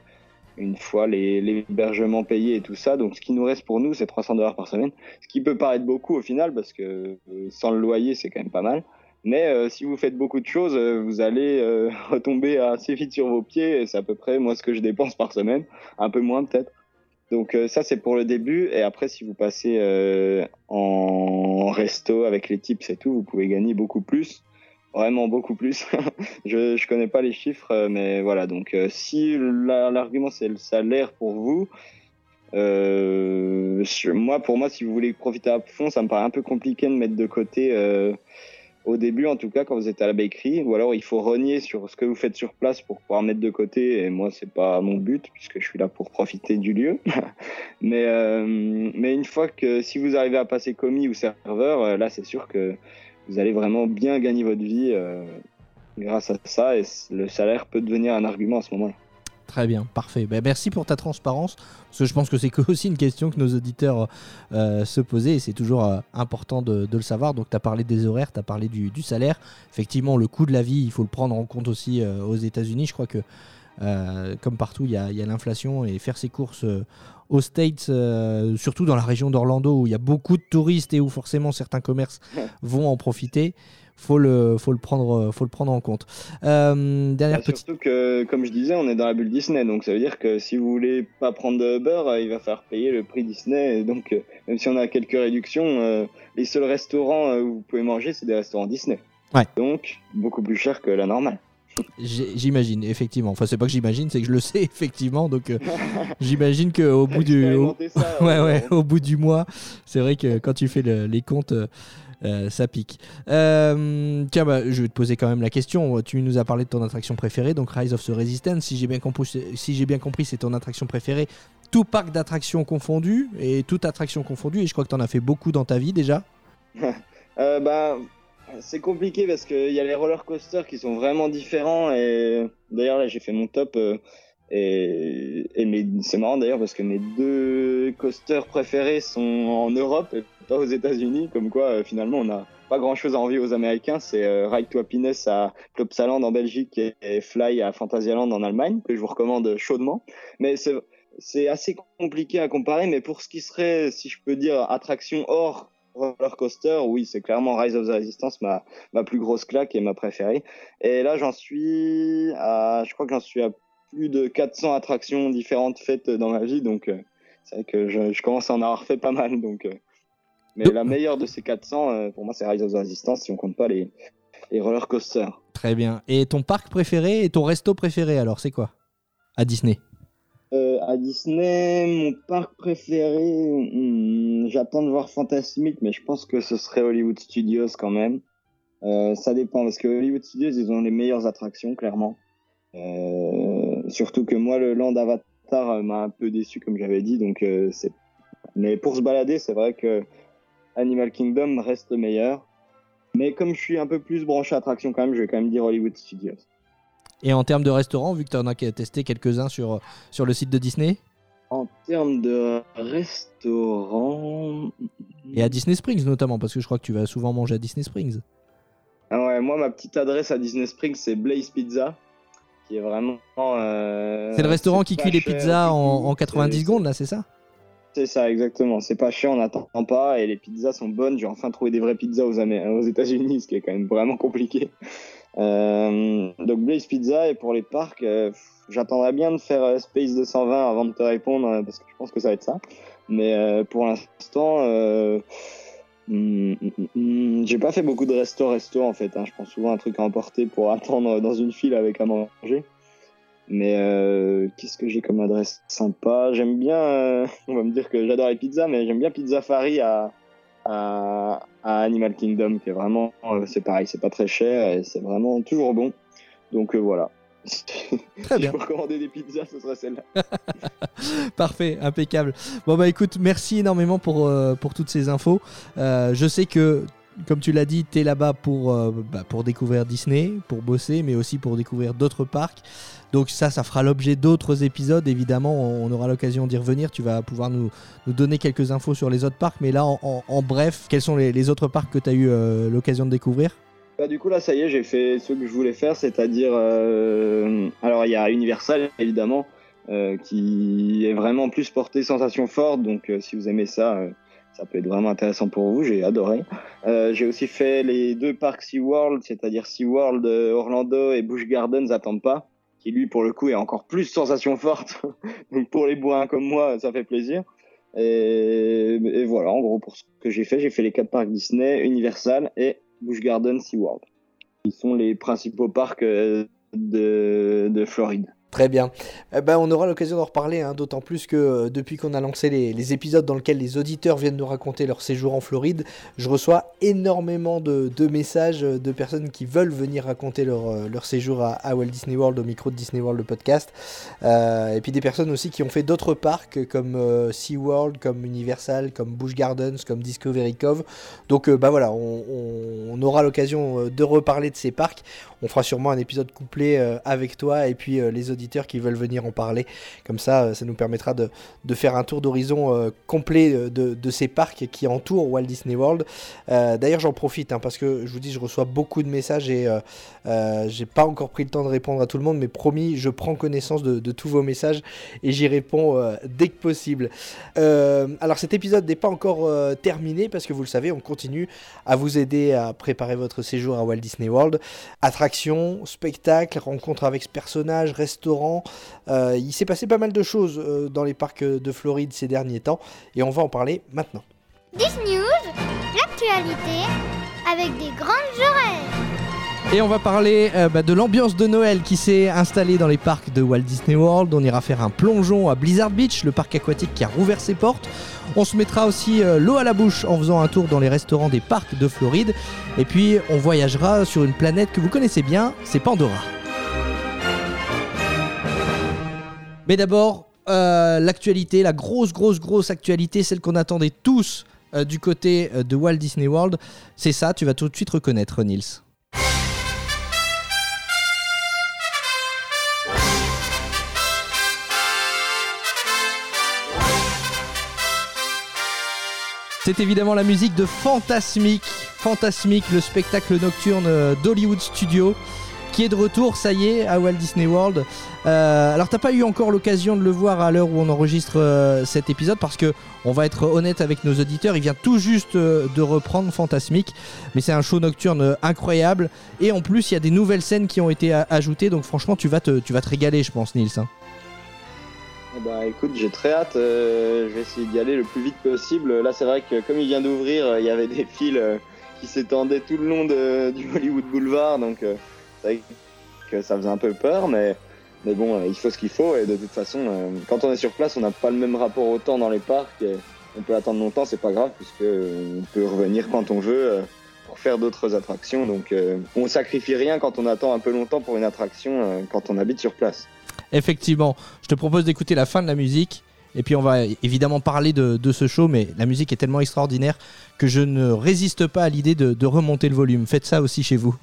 une fois les, l'hébergement payé et tout ça. Donc, ce qui nous reste pour nous, c'est 300 dollars par semaine, ce qui peut paraître beaucoup au final, parce que sans le loyer, c'est quand même pas mal. Mais euh, si vous faites beaucoup de choses, euh, vous allez euh, retomber assez vite sur vos pieds. Et c'est à peu près moi ce que je dépense par semaine, un peu moins peut-être. Donc euh, ça c'est pour le début. Et après si vous passez euh, en resto avec les tips et tout, vous pouvez gagner beaucoup plus, vraiment beaucoup plus. je je connais pas les chiffres, euh, mais voilà. Donc si la- l'argument c'est le salaire pour vous, moi, pour moi, si vous voulez profiter à fond, ça me paraît un peu compliqué de mettre de côté au début, en tout cas, quand vous êtes à la bakery, ou alors il faut renier sur ce que vous faites sur place pour pouvoir mettre de côté. Et moi, c'est pas mon but puisque je suis là pour profiter du lieu. mais euh, mais une fois que si vous arrivez à passer commis ou serveur, euh, là, c'est sûr que vous allez vraiment bien gagner votre vie euh, grâce à ça et le salaire peut devenir un argument à ce moment-là. Très bien, parfait. Ben, merci pour ta transparence, parce que je pense que c'est aussi une question que nos auditeurs euh, se posaient, et c'est toujours euh, important de, le savoir. Donc, tu as parlé des horaires, tu as parlé du, salaire. Effectivement, le coût de la vie, il faut le prendre en compte aussi euh, aux États-Unis. Je crois que, comme partout, il y a, a l'inflation, et faire ses courses aux States, euh, surtout dans la région d'Orlando, où il y a beaucoup de touristes et où forcément certains commerces vont en profiter. Faut le, faut le prendre, faut le prendre en compte. Euh, dernière Bah, petite. Surtout que, comme je disais, on est dans la bulle Disney, donc ça veut dire que si vous voulez pas prendre de Uber, euh, il va falloir payer le prix Disney. Et donc, euh, même si on a quelques réductions, euh, les seuls restaurants euh, où vous pouvez manger, c'est des restaurants Disney. Ouais. Donc, beaucoup plus cher que la normale. J'imagine, effectivement. Enfin, c'est pas que j'imagine, c'est que je le sais, effectivement. Donc, euh, j'imagine qu'au bout du. Au... Expérimentez ça, Ouais, ouais, au bout du mois, c'est vrai que quand tu fais le- les comptes, euh, euh, ça pique. Euh, tiens, bah, je vais te poser quand même la question. Tu nous as parlé de ton attraction préférée, donc Rise of the Resistance. Si j'ai bien compris, c'est- si j'ai bien compris, c'est ton attraction préférée. Tout parc d'attractions confondu et toute attraction confondue. Et je crois que tu en as fait beaucoup dans ta vie déjà. Euh, bah, c'est compliqué parce qu'il y a les roller coasters qui sont vraiment différents. Et d'ailleurs, là, j'ai fait mon top. euh, et c'est marrant d'ailleurs parce que mes deux coasters préférés sont en Europe et pas aux États-Unis. Comme quoi, euh, finalement, on n'a pas grand chose à envier aux Américains. C'est euh, Ride to Happiness à Plopsaland en Belgique et, Fly à Phantasialand en Allemagne, que je vous recommande chaudement. Mais c'est assez compliqué à comparer, mais pour ce qui serait, si je peux dire, attraction hors roller coaster, oui, c'est clairement Rise of the Resistance, ma, ma plus grosse claque et ma préférée. Et là, j'en suis à, je crois que j'en suis à plus de 400 attractions différentes faites dans ma vie, donc euh, c'est vrai que je, je commence à en avoir fait pas mal. Donc, euh, mais Donc- la meilleure de ces 400, euh, pour moi, c'est Rise of the Resistance, si on compte pas les, les roller coasters. Très bien. Et ton parc préféré et ton resto préféré, alors, c'est quoi? À Disney. Euh, à Disney, mon parc préféré, hmm, j'attends de voir Fantasmic, mais je pense que ce serait Hollywood Studios quand même. Euh, ça dépend, parce que Hollywood Studios, ils ont les meilleures attractions, clairement. Euh, surtout que moi, le Land Avatar euh, m'a un peu déçu, comme j'avais dit, donc euh. Mais pour se balader, c'est vrai que Animal Kingdom reste le meilleur. Mais comme je suis un peu plus branché attraction quand même, je vais quand même dire Hollywood Studios. Et en termes de restaurants, vu que tu en as testé quelques-uns sur, sur le site de Disney En termes de restaurant. et à Disney Springs notamment, parce que je crois que tu vas souvent manger à Disney Springs. Ah ouais, moi, ma petite adresse à Disney Springs, c'est Blaze Pizza, qui est vraiment. euh, c'est le restaurant qui cuit les pizzas en, tout. en 90 C'est- secondes, là, c'est ça C'est ça, exactement. C'est pas cher, on n'attend pas, et les pizzas sont bonnes. J'ai enfin trouvé des vraies pizzas aux, aux États-Unis, ce qui est quand même vraiment compliqué. Euh, donc Blaze Pizza, et pour les parcs, euh, j'attendrais bien de faire euh, Space 220 avant de te répondre, euh, parce que je pense que ça va être ça. Mais pour l'instant, hmm, hmm, hmm, j'ai pas fait beaucoup de resto-resto en fait. hein. Je prends souvent un truc à emporter pour attendre dans une file avec à manger. Mais qu'est-ce que j'ai comme adresse sympa? J'aime bien, on va me dire que j'adore les pizzas, mais j'aime bien Pizza Fari à, à, à Animal Kingdom, qui est vraiment, euh, c'est pareil, c'est pas très cher et c'est vraiment toujours bon. Donc euh, voilà. Très si bien. recommander des pizzas, ce serait celle-là. Parfait, impeccable. Bon bah écoute, merci énormément pour, euh, pour toutes ces infos. Euh, je sais que, comme tu l'as dit, tu es là-bas pour, euh, bah, pour découvrir Disney, pour bosser, mais aussi pour découvrir d'autres parcs. Donc ça, ça fera l'objet d'autres épisodes. Évidemment, on aura l'occasion d'y revenir. Tu vas pouvoir nous, donner quelques infos sur les autres parcs. Mais là, en, bref, quels sont les, autres parcs que tu as eu euh, l'occasion de découvrir? Bah, du coup, là, ça y est, j'ai fait ce que je voulais faire, c'est-à-dire. euh, alors, il y a Universal, évidemment, qui est vraiment plus porté sensation forte. Donc, si vous aimez ça, ça peut être vraiment intéressant pour vous. J'ai adoré. Euh, j'ai aussi fait les deux parcs SeaWorld, c'est-à-dire SeaWorld euh, Orlando et Busch Gardens à Tampa, qui lui, pour le coup, est encore plus sensation forte. donc, pour les bourrins comme moi, ça fait plaisir. Et, voilà, en gros, pour ce que j'ai fait, j'ai fait les quatre parcs Disney, Universal et Busch Gardens SeaWorld. Ils sont les principaux parcs euh, de Floride. Très bien. Eh ben, on aura l'occasion d'en reparler, hein, d'autant plus que euh, depuis qu'on a lancé les, épisodes dans lesquels les auditeurs viennent nous raconter leur séjour en Floride, je reçois énormément de, messages de personnes qui veulent venir raconter leur, euh, séjour à, Walt Disney World, au micro de Disney World, le podcast. Euh, et puis des personnes aussi qui ont fait d'autres parcs comme euh, SeaWorld, comme Universal, comme Busch Gardens, comme Discovery Cove. Donc bah voilà, on aura l'occasion de reparler de ces parcs. On fera sûrement un épisode couplé avec toi et puis les auditeurs qui veulent venir en parler. Comme ça, ça nous permettra de, faire un tour d'horizon euh, complet de, ces parcs qui entourent Walt Disney World. Euh, D'ailleurs, j'en profite hein, parce que je vous dis, je reçois beaucoup de messages et euh, j'ai pas encore pris le temps de répondre à tout le monde, mais promis, je prends connaissance de tous vos messages et j'y réponds dès que possible. alors, cet épisode n'est pas encore terminé parce que vous le savez, on continue à vous aider à préparer votre séjour à Walt Disney World. Attractions, spectacles, rencontres avec ce personnage, restaurants. Euh, il s'est passé pas mal de choses euh, dans les parcs de Floride ces derniers temps et on va en parler maintenant. Et on va parler euh, bah, de l'ambiance de Noël qui s'est installée dans les parcs de Walt Disney World. On ira faire un plongeon à Blizzard Beach, le parc aquatique qui a rouvert ses portes. On se mettra aussi euh, l'eau à la bouche en faisant un tour dans les restaurants des parcs de Floride. Et puis on voyagera sur une planète que vous connaissez bien, c'est Pandora. Mais d'abord, euh, l'actualité, la grosse, grosse, grosse actualité, celle qu'on attendait tous du côté de Walt Disney World, c'est ça, tu vas tout de suite reconnaître, Nils. C'est évidemment la musique de Fantasmic, Fantasmic, le spectacle nocturne d'Hollywood Studios qui est de retour, ça y est, à Walt Disney World. Euh, alors t'as pas eu encore l'occasion de le voir à l'heure où on enregistre euh, cet épisode parce que on va être honnête avec nos auditeurs, il vient tout juste euh, de reprendre Fantasmique, mais c'est un show nocturne incroyable et en plus il y a des nouvelles scènes qui ont été ajoutées donc franchement tu vas te, tu vas te régaler je pense Nils. Hein. Bah écoute, j'ai très hâte, je vais essayer d'y aller le plus vite possible. Là c'est vrai que comme il vient d'ouvrir, il y avait des fils qui s'étendaient tout le long du Hollywood Boulevard donc c'est vrai que ça faisait un peu peur, mais, mais bon, euh, il faut ce qu'il faut. Et de toute façon, euh, quand on est sur place, on n'a pas le même rapport au temps dans les parcs. Et on peut attendre longtemps, c'est pas grave, puisque on peut revenir quand on veut euh, pour faire d'autres attractions. Donc on sacrifie rien quand on attend un peu longtemps pour une attraction quand on habite sur place. Effectivement, je te propose d'écouter la fin de la musique. Et puis on va évidemment parler de, ce show, mais la musique est tellement extraordinaire que je ne résiste pas à l'idée de remonter le volume. Faites ça aussi chez vous.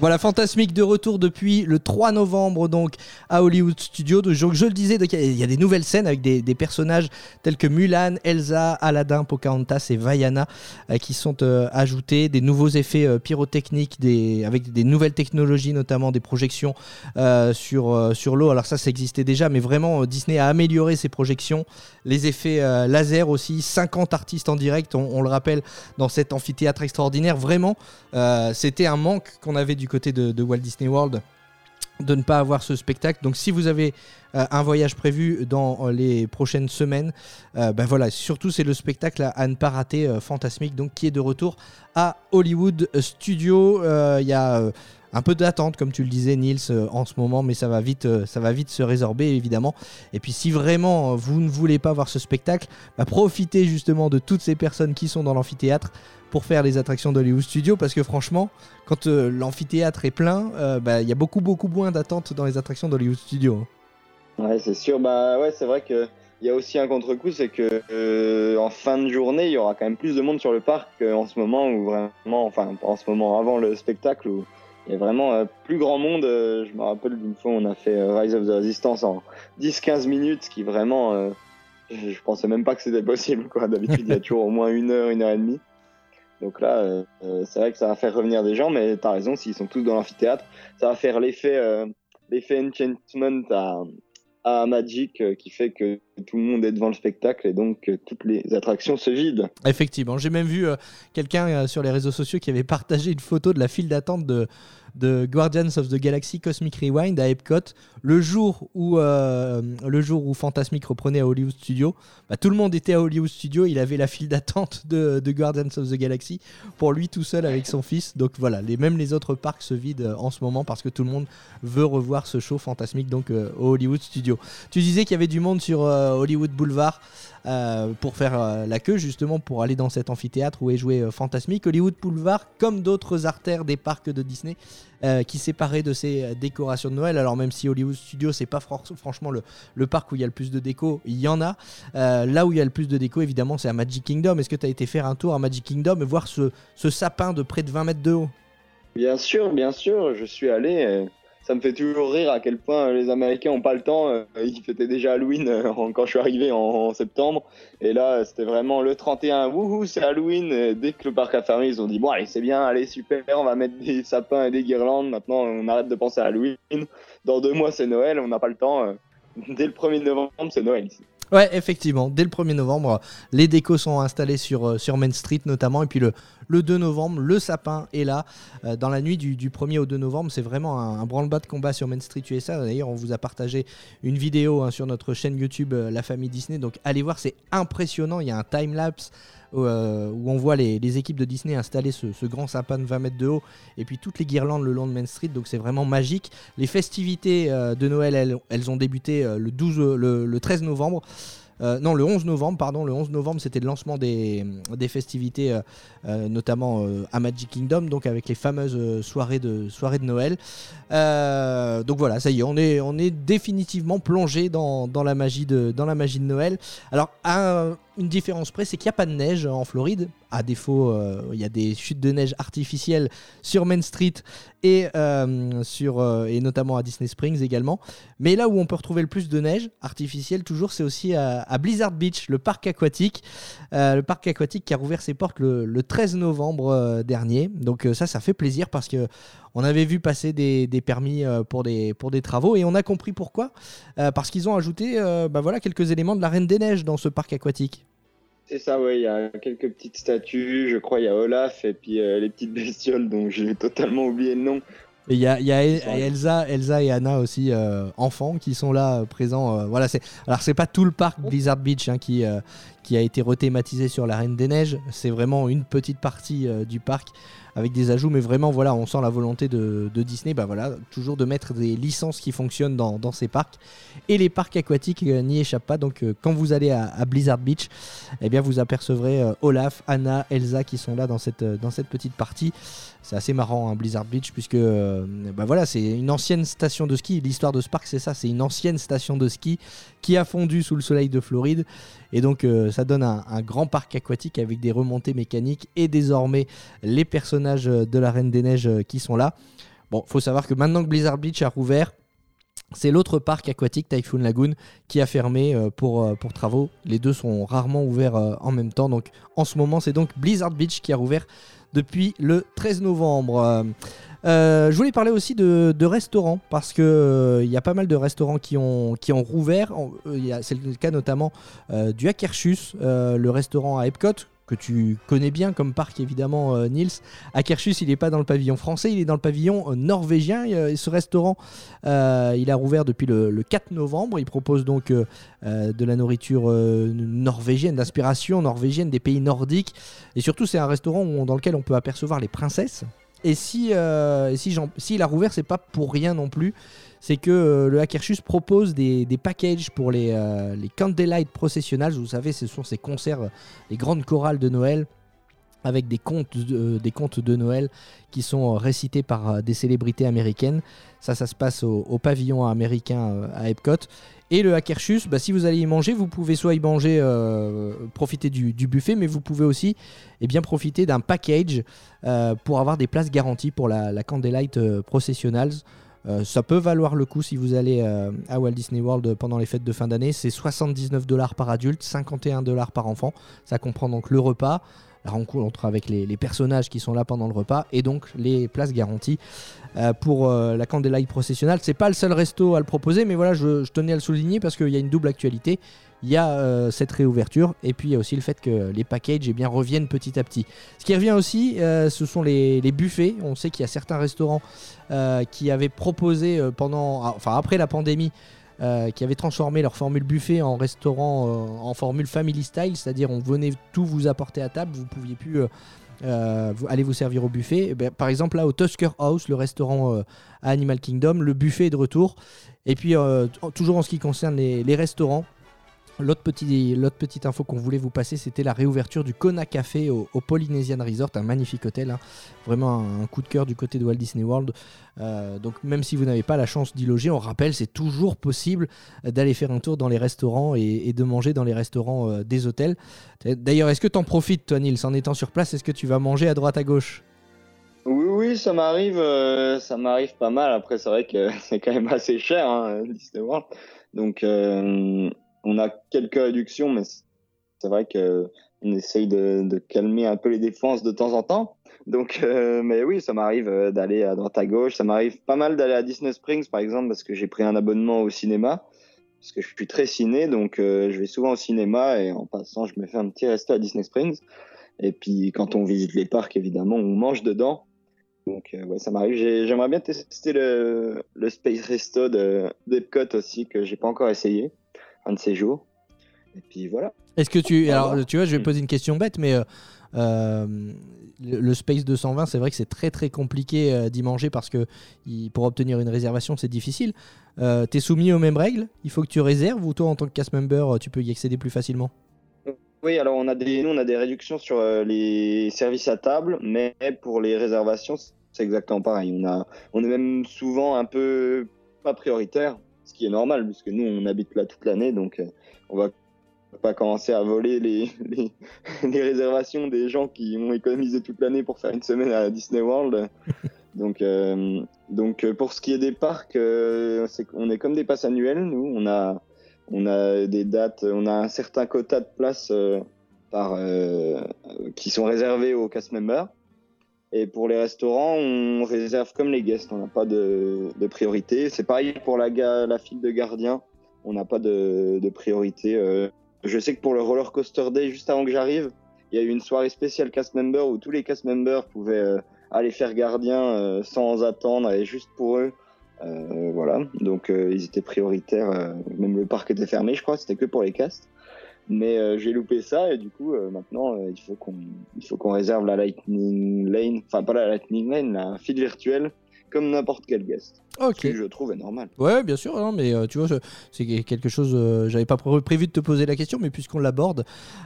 Voilà, Fantasmique de retour depuis le 3 novembre donc à Hollywood Studios. Donc, je le disais, il y a des nouvelles scènes avec des, personnages tels que Mulan, Elsa, Aladdin, Pocahontas et Vaiana euh, qui sont euh, ajoutés, des nouveaux effets euh, pyrotechniques, avec des nouvelles technologies, notamment des projections sur, sur l'eau. Alors ça, ça existait déjà, mais vraiment Disney a amélioré ses projections, les effets laser aussi, 50 artistes en direct, on, on, le rappelle, dans cet amphithéâtre extraordinaire. Vraiment, c'était un manque qu'on avait du côté de, Walt Disney World de ne pas avoir ce spectacle. Donc si vous avez euh, un voyage prévu dans euh, les prochaines semaines, euh, ben voilà, surtout c'est le spectacle à, à, ne pas rater, Fantasmique, donc qui est de retour à Hollywood Studio. Il y a un peu d'attente, comme tu le disais, Nils, euh, en ce moment, mais ça va vite, euh, ça va vite se résorber, évidemment. Et puis, si vraiment vous ne voulez pas voir ce spectacle, bah, profitez justement de toutes ces personnes qui sont dans l'amphithéâtre pour faire les attractions d'Hollywood Studio, parce que franchement, quand euh, l'amphithéâtre est plein, il bah, y a beaucoup, beaucoup moins d'attente dans les attractions d'Hollywood Studio. Ouais, c'est sûr. Bah ouais, c'est vrai que. Il y a aussi un contre-coup, c'est que euh, en fin de journée, il y aura quand même plus de monde sur le parc qu'en ce moment, où vraiment, enfin, en ce moment avant le spectacle, il y a vraiment euh, plus grand monde. Euh, je me rappelle d'une fois, on a fait euh, Rise of the Resistance en 10-15 minutes, ce qui vraiment, euh, je, je, pensais même pas que c'était possible. D'habitude, il y a toujours au moins une heure, une heure et demie. Donc là, euh, c'est vrai que ça va faire revenir des gens, mais tu as raison, s'ils sont tous dans l'amphithéâtre, ça va faire l'effet l'effet enchantment à, à Magic euh, qui fait que tout le monde est devant le spectacle et donc euh, toutes les attractions se vident. Effectivement, j'ai même vu euh, quelqu'un sur les réseaux sociaux qui avait partagé une photo de la file d'attente de, de Guardians of the Galaxy Cosmic Rewind à Epcot le jour où, euh, le jour où Fantasmic reprenait à Hollywood Studios. Bah, tout le monde était à Hollywood Studios, il avait la file d'attente de, Guardians of the Galaxy pour lui tout seul avec son fils. Donc voilà, les, même les autres parcs se vident euh, en ce moment parce que tout le monde veut revoir ce show Fantasmic donc euh, au Hollywood Studios. Tu disais qu'il y avait du monde sur Hollywood Boulevard. Pour faire la queue justement pour aller dans cet amphithéâtre où est joué Fantasmic. Hollywood Boulevard, comme d'autres artères des parcs de Disney, euh, qui séparaient de ces euh, décorations de Noël. Alors même si Hollywood Studios c'est pas franchement le, parc où il y a le plus de déco, il y en a. Euh, là où il y a le plus de déco évidemment c'est à Magic Kingdom. Est-ce que tu as été faire un tour à Magic Kingdom et voir ce sapin de près de 20 mètres de haut? Bien sûr, bien sûr, je suis allé ça me fait toujours rire à quel point les Américains n'ont pas le temps. Euh, ils fêtaient déjà Halloween euh, quand je suis arrivé en, septembre. Et là, c'était vraiment le 31. Wouhou, c'est Halloween. dès que le parc a fermé, ils ont dit Bon, allez, c'est bien, allez, super, on va mettre des sapins et des guirlandes. Maintenant, on arrête de penser à Halloween. Dans deux mois, c'est Noël, on n'a pas le temps. Euh, dès le 1er novembre, c'est Noël. Ouais, effectivement, dès le 1er novembre, les décos sont installés sur, sur Main Street notamment. Et puis le, le 2 novembre, le sapin est là. Euh, dans la nuit du, du 1er au 2 novembre, c'est vraiment un, branle-bas de combat sur Main Street USA. D'ailleurs, on vous a partagé une vidéo hein, sur notre chaîne YouTube euh, La Famille Disney. Donc allez voir, c'est impressionnant. Il y a un time-lapse. où on voit les, équipes de Disney installer ce, grand sapin de 20 mètres de haut et puis toutes les guirlandes le long de Main Street. Donc c'est vraiment magique. Les festivités de Noël, elles, ont débuté le, 12, le 13 novembre. Euh, non, le 11 novembre, pardon. Le 11 novembre, c'était le lancement des, festivités, euh, euh, notamment à Magic Kingdom, donc avec les fameuses soirées de, soirées de Noël. donc voilà, ça y est, on est, définitivement plongé dans, la magie de, dans la magie de Noël. Alors, un une différence près, c'est qu'il n'y a pas de neige en Floride. À défaut, euh, il y a des chutes de neige artificielles sur Main Street et, euh, euh, et notamment à Disney Springs également. Mais là où on peut retrouver le plus de neige artificielle, toujours, c'est aussi à, Blizzard Beach, le parc aquatique. le parc aquatique qui a rouvert ses portes le, 13 novembre dernier. Donc ça, ça fait plaisir parce que on avait vu passer des, permis pour, des, pour des travaux et on a compris pourquoi. parce qu'ils ont ajouté bah voilà, quelques éléments de la Reine des Neiges dans ce parc aquatique. C'est ça, oui. Il y a quelques petites statues. Je crois il y a Olaf et puis euh, les petites bestioles dont j'ai totalement oublié le nom. Et il y a, y a Elsa, Elsa et Anna aussi euh, enfants qui sont là euh, présents. voilà, c'est alors c'est pas tout le parc Blizzard Beach hein, qui qui a été rethématisé sur la Reine des Neiges. C'est vraiment une petite partie du parc avec des ajouts, mais vraiment, voilà, on sent la volonté de, Disney, bah voilà, toujours de mettre des licences qui fonctionnent dans, ces parcs. Et les parcs aquatiques euh, n'y échappent pas. Donc, euh, quand vous allez à, Blizzard Beach, eh bien, vous apercevrez euh, Olaf, Anna, Elsa qui sont là dans cette, dans cette petite partie. C'est assez marrant, hein, Blizzard Beach, puisque bah voilà, c'est une ancienne station de ski. L'histoire de ce parc, c'est ça, c'est une ancienne station de ski qui a fondu sous le soleil de Floride. Et donc, ça donne un, un grand parc aquatique avec des remontées mécaniques et désormais les personnages de la Reine des Neiges euh, qui sont là. Bon, faut savoir que maintenant que Blizzard Beach a rouvert, c'est l'autre parc aquatique Typhoon Lagoon qui a fermé euh, pour, euh, pour travaux. Les deux sont rarement ouverts en même temps. Donc en ce moment, c'est donc Blizzard Beach qui a rouvert depuis le 13 novembre. je voulais parler aussi de, restaurants parce que il y a pas mal de restaurants qui ont, qui ont rouvert. C'est le cas notamment du Akershus, le restaurant à Epcot que tu connais bien comme parc évidemment euh, Nils. Akershus il n'est pas dans le pavillon français, il est dans le pavillon euh, norvégien. Et, ce restaurant, euh, il a rouvert depuis le, 4 novembre. Il propose donc de la nourriture norvégienne, d'inspiration norvégienne des pays nordiques. Et surtout c'est un restaurant dans lequel on peut apercevoir les princesses. Et si, si, si, a rouvert, c'est pas pour rien non plus c'est que euh, le Hackershus propose des, packages pour les, euh, les Candlelight Processionals. Vous savez, ce sont ces concerts, les grandes chorales de Noël avec des contes, de, Noël qui sont récités par des célébrités américaines. Ça, ça se passe au, pavillon américain euh, à Epcot. Et le Hackershus, bah, si vous allez y manger, vous pouvez soit y manger, profiter du, buffet, mais vous pouvez aussi eh bien, profiter d'un package pour avoir des places garanties pour la, la Candlelight Processionals. Euh, ça peut valoir le coup si vous allez euh, à Walt Disney World pendant les fêtes de fin d'année. C'est 79 dollars par adulte, 51 dollars par enfant. Ça comprend donc le repas, la rencontre avec les, personnages qui sont là pendant le repas et donc les places garanties euh, pour la Candlelight Processional. C'est pas le seul resto à le proposer, mais voilà, je tenais à le souligner parce qu'il y a une double actualité. Il y a euh, cette réouverture et puis il y a aussi le fait que les packages eh bien, reviennent petit à petit. Ce qui revient aussi, euh, ce sont les, les buffets. On sait qu'il y a certains restaurants euh, qui avaient proposé pendant, ah, enfin après la pandémie, qui avaient transformé leur formule buffet en restaurant en formule family style, c'est-à-dire on venait tout vous apporter à table, vous pouviez plus euh, vous- aller vous servir au buffet. Eh par exemple là au Tusker House, le restaurant à Animal Kingdom, le buffet est de retour. Et puis toujours en ce qui concerne les restaurants. L'autre petit, l'autre petite info qu'on voulait vous passer, c'était la réouverture du Kona Café au, Polynesian Resort, un magnifique hôtel, hein. vraiment un, coup de cœur du côté de Walt Disney World. Euh, donc même si vous n'avez pas la chance d'y loger, on rappelle, c'est toujours possible d'aller faire un tour dans les restaurants et, de manger dans les restaurants euh, des hôtels. D'ailleurs, est-ce que tu en profites, toi, Nils, en étant sur place Est-ce que tu vas manger à droite à gauche? Oui, oui, ça m'arrive, euh, ça m'arrive pas mal. Après, c'est vrai que c'est quand même assez cher, hein, Disney World. Donc, on a quelques réductions, mais c'est vrai que on essaye de, de calmer un peu les défenses de temps en temps. Donc, euh, mais oui, ça m'arrive euh, d'aller à droite à gauche. Ça m'arrive pas mal d'aller à Disney Springs, par exemple, parce que j'ai pris un abonnement au cinéma. Parce que je suis très ciné, donc euh, je vais souvent au cinéma et en passant, je me fais un petit resto à Disney Springs. Et puis, quand on visite les parcs, évidemment, on mange dedans. Donc, euh, ouais, ça m'arrive. J'ai- J'aimerais bien tester le, le Space Resto de d'Epcot aussi, que j'ai pas encore essayé, un de ces jours. Et puis voilà. Est-ce que tu. Alors, tu vois, je vais Mm. poser une question bête, mais euh, euh, le, le Space 220, c'est vrai que c'est très très compliqué euh, d'y manger parce que il- pour obtenir une réservation, c'est difficile. Euh, T'es soumis aux mêmes règles? Il faut que tu réserves ou toi, en tant que cast member, tu peux y accéder plus facilement? Oui, alors on a des, nous, on a des réductions sur les services à table, mais pour les réservations, c'est exactement pareil. On, a, on est même souvent un peu pas prioritaire, qui est normal, puisque nous, on habite là toute l'année, donc euh, on va pas commencer à voler les, les, les réservations des gens qui ont économisé toute l'année pour faire une semaine à Disney World. Donc, euh, donc euh, pour ce qui est des parcs, euh, c'est on est comme des passes annuelles, nous. On a, on a des dates, on a un certain quota de places euh, par, qui sont réservées aux cast members. Et pour les restaurants, on réserve comme les guests, on n'a pas de, priorité. C'est pareil pour la, file de gardiens, on n'a pas de, priorité. euh. Je sais que pour le roller coaster day, juste avant que j'arrive, il y a eu une soirée spéciale cast member où tous les cast members pouvaient euh, aller faire gardien euh, sans attendre et juste pour eux. Voilà, donc ils étaient prioritaires, même le parc était fermé, je crois, c'était que pour les castes. Mais euh, j'ai loupé ça et du coup euh, maintenant euh, il faut qu'on il faut qu'on réserve la Lightning Lane, enfin pas la Lightning Lane, la file virtuelle comme n'importe quel guest. Ce Ok. que je trouve est normal. Ouais, bien sûr, non, mais euh, tu vois, c'est quelque chose. euh, J'avais pas pré- prévu de te poser la question, mais puisqu'on l'aborde,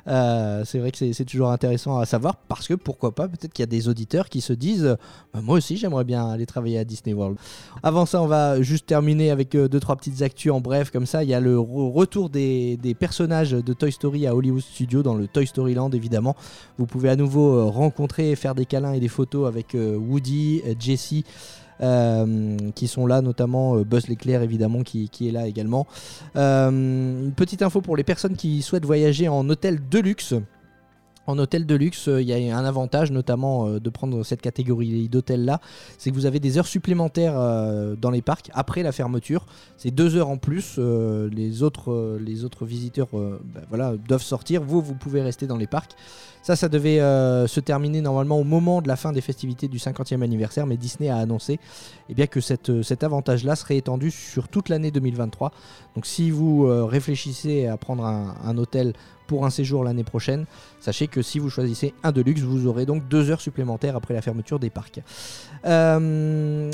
euh, c'est vrai que c'est- toujours intéressant à savoir parce que pourquoi pas, peut-être qu'il y a des auditeurs qui se disent Bah, Moi aussi, j'aimerais bien aller travailler à Disney World. Avant ça, on va juste terminer avec euh, deux, trois petites actus en bref, comme ça. Il y a le re- retour des, des personnages de Toy Story à Hollywood Studios dans le Toy Story Land, évidemment. Vous pouvez à nouveau rencontrer, faire des câlins et des photos avec Woody, Jessie euh, qui là, notamment euh, Buzz l'éclair évidemment qui, qui est là également. Euh, une petite info pour les personnes qui souhaitent voyager en hôtel de luxe. En hôtel de luxe, euh, il y a un avantage notamment euh, de prendre cette catégorie d'hôtel là, c'est que vous avez des heures supplémentaires euh, dans les parcs après la fermeture. C'est deux heures en plus. les, autres, visiteurs bah, voilà, doivent sortir. Vous, vous pouvez rester dans les parcs. Ça, ça devait se terminer normalement au moment de la fin des festivités du 50e anniversaire, mais Disney a annoncé eh bien, que cet avantage-là serait étendu sur toute l'année 2023. Donc si vous réfléchissez à prendre un hôtel pour un séjour l'année prochaine, sachez que si vous choisissez un de luxe, vous aurez donc deux heures supplémentaires après la fermeture des parcs. Euh,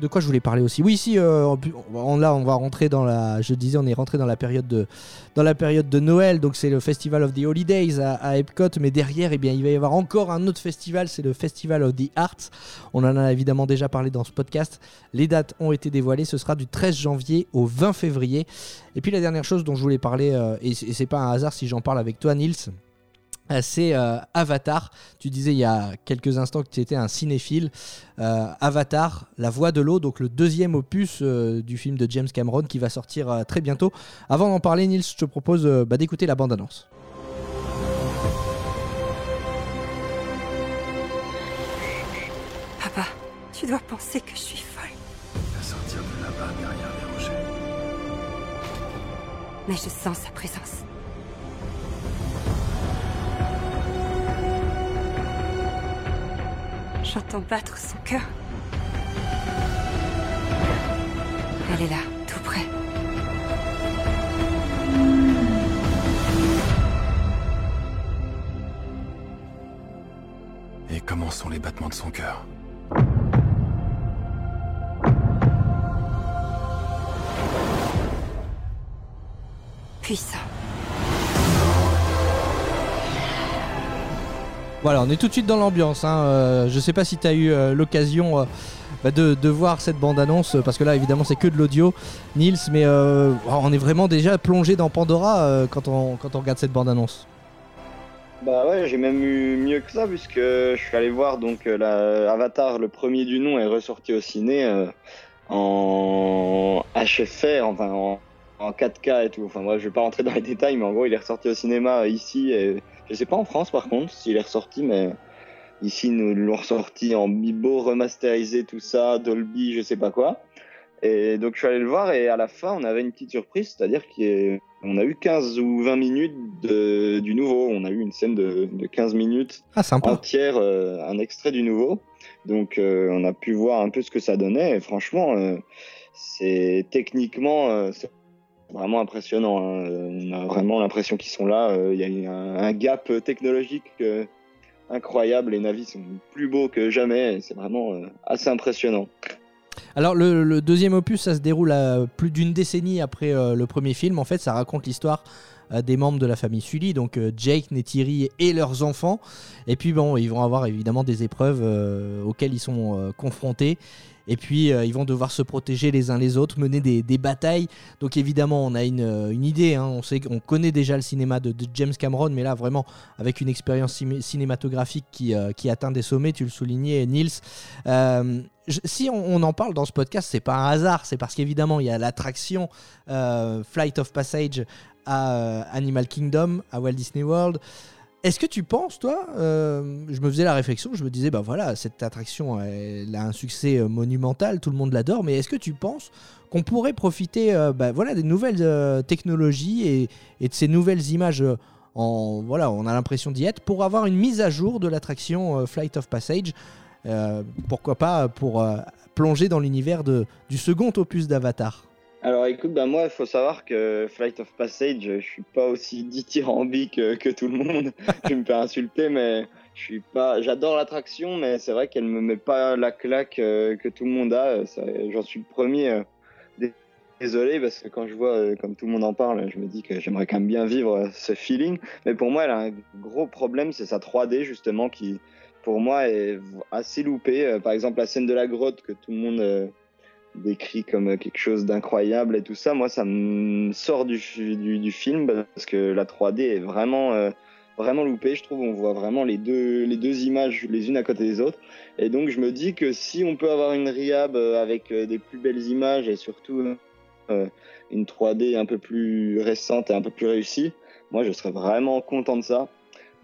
de quoi je voulais parler aussi Oui, ici, euh, on, va rentrer dans la. Je disais, on est rentré dans la période de, dans la période de Noël, donc c'est le Festival of the Holidays à, Epcot, mais derrière, eh bien, il va y avoir encore un autre festival, c'est le Festival of the Arts. On en a évidemment déjà parlé dans ce podcast. Les dates ont été dévoilées, ce sera du 13 janvier au 20 février. Et puis la dernière chose dont je voulais parler, euh, et c'est pas un hasard si j'en parle avec toi, Nils assez euh, Avatar. Tu disais il y a quelques instants que tu étais un cinéphile. Euh, avatar, La Voix de l'eau, donc le deuxième opus euh, du film de James Cameron qui va sortir euh, très bientôt. Avant d'en parler, Nils, je te propose bah, d'écouter la bande-annonce. Papa, tu dois penser que je suis folle. À sortir de là-bas derrière les rochers. Mais je sens sa présence. J'entends battre son cœur. Elle est là, tout près. Et comment sont les battements de son cœur? Puissant. Voilà, on est tout de suite dans l'ambiance. Hein. Euh, je sais pas si tu as eu euh, l'occasion euh, bah, de, voir cette bande-annonce, parce que là, évidemment, c'est que de l'audio, Nils, mais on est vraiment déjà plongé dans Pandora quand, on, quand on regarde cette bande-annonce. Bah ouais, j'ai même eu mieux que ça puisque je suis allé voir donc la Avatar, le premier du nom, est ressorti au ciné en HFR, enfin en, en 4K et tout. Enfin moi, je vais pas rentrer dans les détails, mais en gros, il est ressorti au cinéma ici. Et je sais pas en France par contre s'il est ressorti, mais ici nous l'ont ressorti en bibo remasterisé, tout ça, Dolby, je sais pas quoi. Et donc je suis allé le voir et à la fin, on avait une petite surprise, c'est-à-dire qu'on a eu 15 ou 20 minutes de, du nouveau. On a eu une scène de, de 15 minutes Ah, entière, euh, un extrait du nouveau. Donc euh, on a pu voir un peu ce que ça donnait. Et franchement, euh, c'est techniquement c'est vraiment impressionnant. hein. On a vraiment l'impression qu'ils sont là. Euh, Il y a un, gap technologique euh, incroyable. Les navis sont plus beaux que jamais. C'est vraiment euh, assez impressionnant. Alors le, deuxième opus, ça se déroule plus d'une décennie après le premier film. En fait, ça raconte l'histoire des membres de la famille Sully, donc Jake, Neytiri et leurs enfants. Et puis bon, ils vont avoir évidemment des épreuves auxquelles ils sont confrontés. Et puis euh, ils vont devoir se protéger les uns les autres, mener des, des batailles. Donc évidemment, on a une, euh, une idée. hein. On sait qu'on connaît déjà le cinéma de, James Cameron, mais là vraiment avec une expérience cinématographique qui, euh, qui atteint des sommets. Tu le soulignais, je- si on, on en parle dans ce podcast, c'est pas un hasard, c'est parce qu'évidemment il y a l'attraction Flight of Passage à Animal Kingdom, à Walt Disney World. Est-ce que tu penses, toi, euh, je me faisais la réflexion, je me disais, bah voilà, cette attraction, elle a un succès euh, monumental, tout le monde l'adore, mais est-ce que tu penses qu'on pourrait profiter, euh, bah voilà, des nouvelles technologies et, de ces nouvelles images en, voilà, on a l'impression d'y être pour avoir une mise à jour de l'attraction Flight of Passage pourquoi pas pour plonger dans l'univers du second opus d'Avatar? Alors écoute, bah moi, il faut savoir que Flight of Passage, je suis pas aussi dithyrambique que tout le monde. je me fais insulter, mais je suis pas. J'adore l'attraction, mais c'est vrai qu'elle me met pas la claque euh, que tout le monde a. J'en suis le premier. euh, dé- Désolé parce que quand je vois euh, comme tout le monde en parle, je me dis que j'aimerais quand même bien vivre ce feeling. Mais pour moi, elle a un gros problème, c'est sa 3D justement qui, pour moi, est assez loupée. Par exemple, la scène de la grotte que tout le monde décrit comme euh, quelque chose d'incroyable et tout ça, moi ça me sort du, du, film parce que la 3D est vraiment euh, vraiment loupée, je trouve on voit vraiment les deux les deux images les unes à côté des autres et donc je me dis que si on peut avoir une Riab euh, avec des plus belles images et surtout une 3D un peu plus récente et un peu plus réussie, moi je serais vraiment content de ça.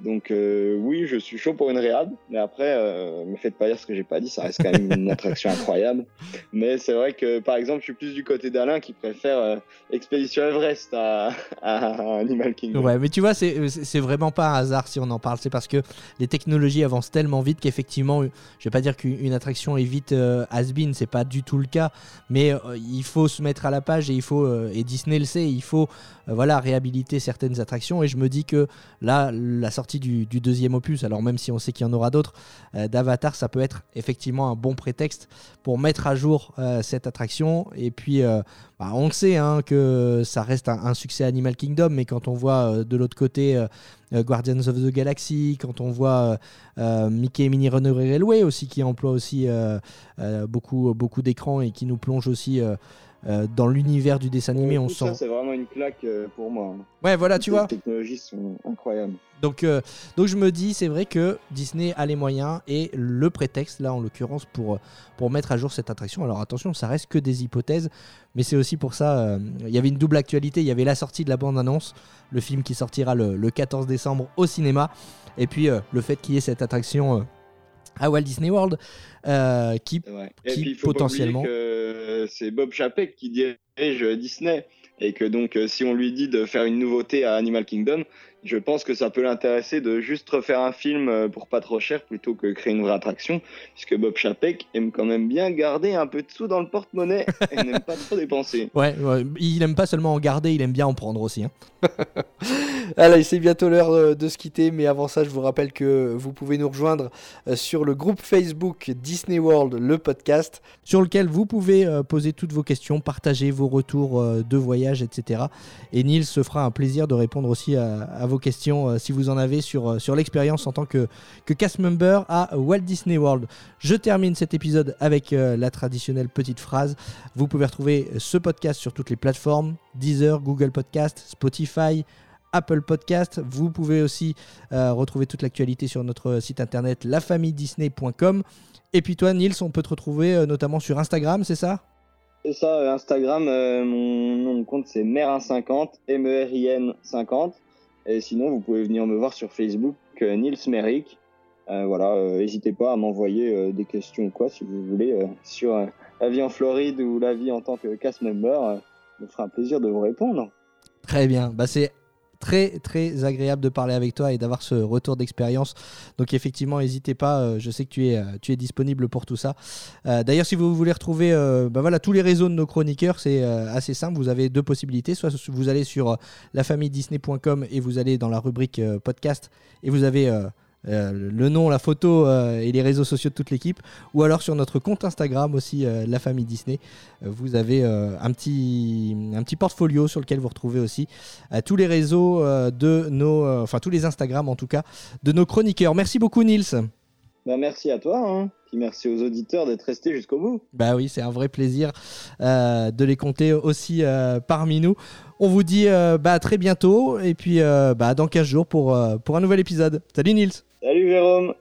Donc euh, oui, je suis chaud pour une réhab, mais après, euh, me faites pas dire ce que j'ai pas dit, ça reste quand même une attraction incroyable. Mais c'est vrai que par exemple, je suis plus du côté d'Alain qui préfère euh, Expédition Everest à, à Animal Kingdom. Ouais, mais tu vois, c'est c'est- vraiment pas un hasard si on en parle. C'est parce que les technologies avancent tellement vite qu'effectivement, je vais pas dire qu'une une attraction est vite euh, has-been, c'est pas du tout le cas. Mais euh, il faut se mettre à la page et il faut, euh, et Disney le sait, il faut euh, voilà, réhabiliter certaines attractions. Et je me dis que là, la sortie du, du deuxième opus, alors même si on sait qu'il y en aura d'autres, euh, d'Avatar, ça peut être effectivement un bon prétexte pour mettre à jour euh, cette attraction. Et puis, euh, bah, on sait hein, que ça reste un, succès Animal Kingdom, mais quand on voit de l'autre côté Guardians of the Galaxy, quand on voit Mickey et Minnie Runaway Railway aussi, qui emploie aussi beaucoup, beaucoup d'écrans et qui nous plonge aussi euh, dans l'univers du dessin animé, on Tout ça, sent. c'est vraiment une claque euh, pour moi. Ouais, voilà, tu Les vois. technologies sont incroyables. Donc, euh, donc je me dis, c'est vrai que Disney a les moyens et le prétexte, là en l'occurrence, pour, pour mettre à jour cette attraction. Alors attention, ça reste que des hypothèses, mais c'est aussi pour ça, il y avait une double actualité, il y avait la sortie de la bande-annonce, le film qui sortira le, le 14 décembre au cinéma, et puis le fait qu'il y ait cette attraction à Walt Disney World, euh, qui, Ouais. Qui puis, potentiellement- que c'est Bob Chapek qui dirige Disney. Et que donc, euh, si on lui dit de faire une nouveauté à Animal Kingdom, je pense que ça peut l'intéresser de juste refaire un film euh, pour pas trop cher plutôt que créer une vraie attraction. Puisque Bob Chapek aime quand même bien garder un peu de sous dans le porte-monnaie et n'aime pas trop dépenser. Ouais, ouais, il aime pas seulement en garder, il aime bien en prendre aussi. hein. Allez, c'est bientôt l'heure euh, de se quitter, mais avant ça, je vous rappelle que vous pouvez nous rejoindre euh, sur le groupe Facebook Disney World, le podcast, sur lequel vous pouvez euh, poser toutes vos questions, partager vos retours de voyage, etc. Et Nils se fera un plaisir de répondre aussi à, vos questions si vous en avez sur, l'expérience en tant que, que cast member à Walt Disney World. Je termine cet épisode avec la traditionnelle petite phrase. Vous pouvez retrouver ce podcast sur toutes les plateformes Deezer, Google Podcast, Spotify, Apple Podcast. Vous pouvez aussi euh, retrouver toute l'actualité sur notre site internet lafamidisney.com. Et puis toi, Nils, on peut te retrouver euh, notamment sur Instagram, c'est ça? Et ça, euh, Instagram, mon nom de compte c'est Merin50, M-E-R-I-N 50. Et sinon, vous pouvez venir me voir sur Facebook, Nils Merrick. Euh, voilà, euh, n'hésitez pas à m'envoyer euh, des questions ou quoi si vous voulez sur la vie en Floride ou la vie en tant que cast member. euh, me fera un plaisir de vous répondre. Très bien. Bah, c'est très très agréable de parler avec toi et d'avoir ce retour d'expérience. Donc effectivement, n'hésitez pas. euh, je sais que tu es, euh, tu es disponible pour tout ça. Euh, D'ailleurs, si vous voulez retrouver bah voilà, tous les réseaux de nos chroniqueurs, c'est assez simple. Vous avez deux possibilités. Soit vous allez sur lafamidisney.com et vous allez dans la rubrique podcast et vous avez euh, le nom, la photo euh, et les réseaux sociaux de toute l'équipe, ou alors sur notre compte Instagram aussi, euh, La Famille Disney. Vous avez un, petit, un petit portfolio sur lequel vous retrouvez aussi tous les réseaux de nos, enfin tous les Instagram en tout cas, de nos chroniqueurs. Merci beaucoup Nils. Bah, merci à toi, hein. puis merci aux auditeurs d'être restés jusqu'au bout. Bah oui, c'est un vrai plaisir euh, de les compter aussi euh, parmi nous. On vous dit euh, bah, à très bientôt et puis bah, dans 15 jours pour, pour un nouvel épisode. Salut Nils Salut Jérôme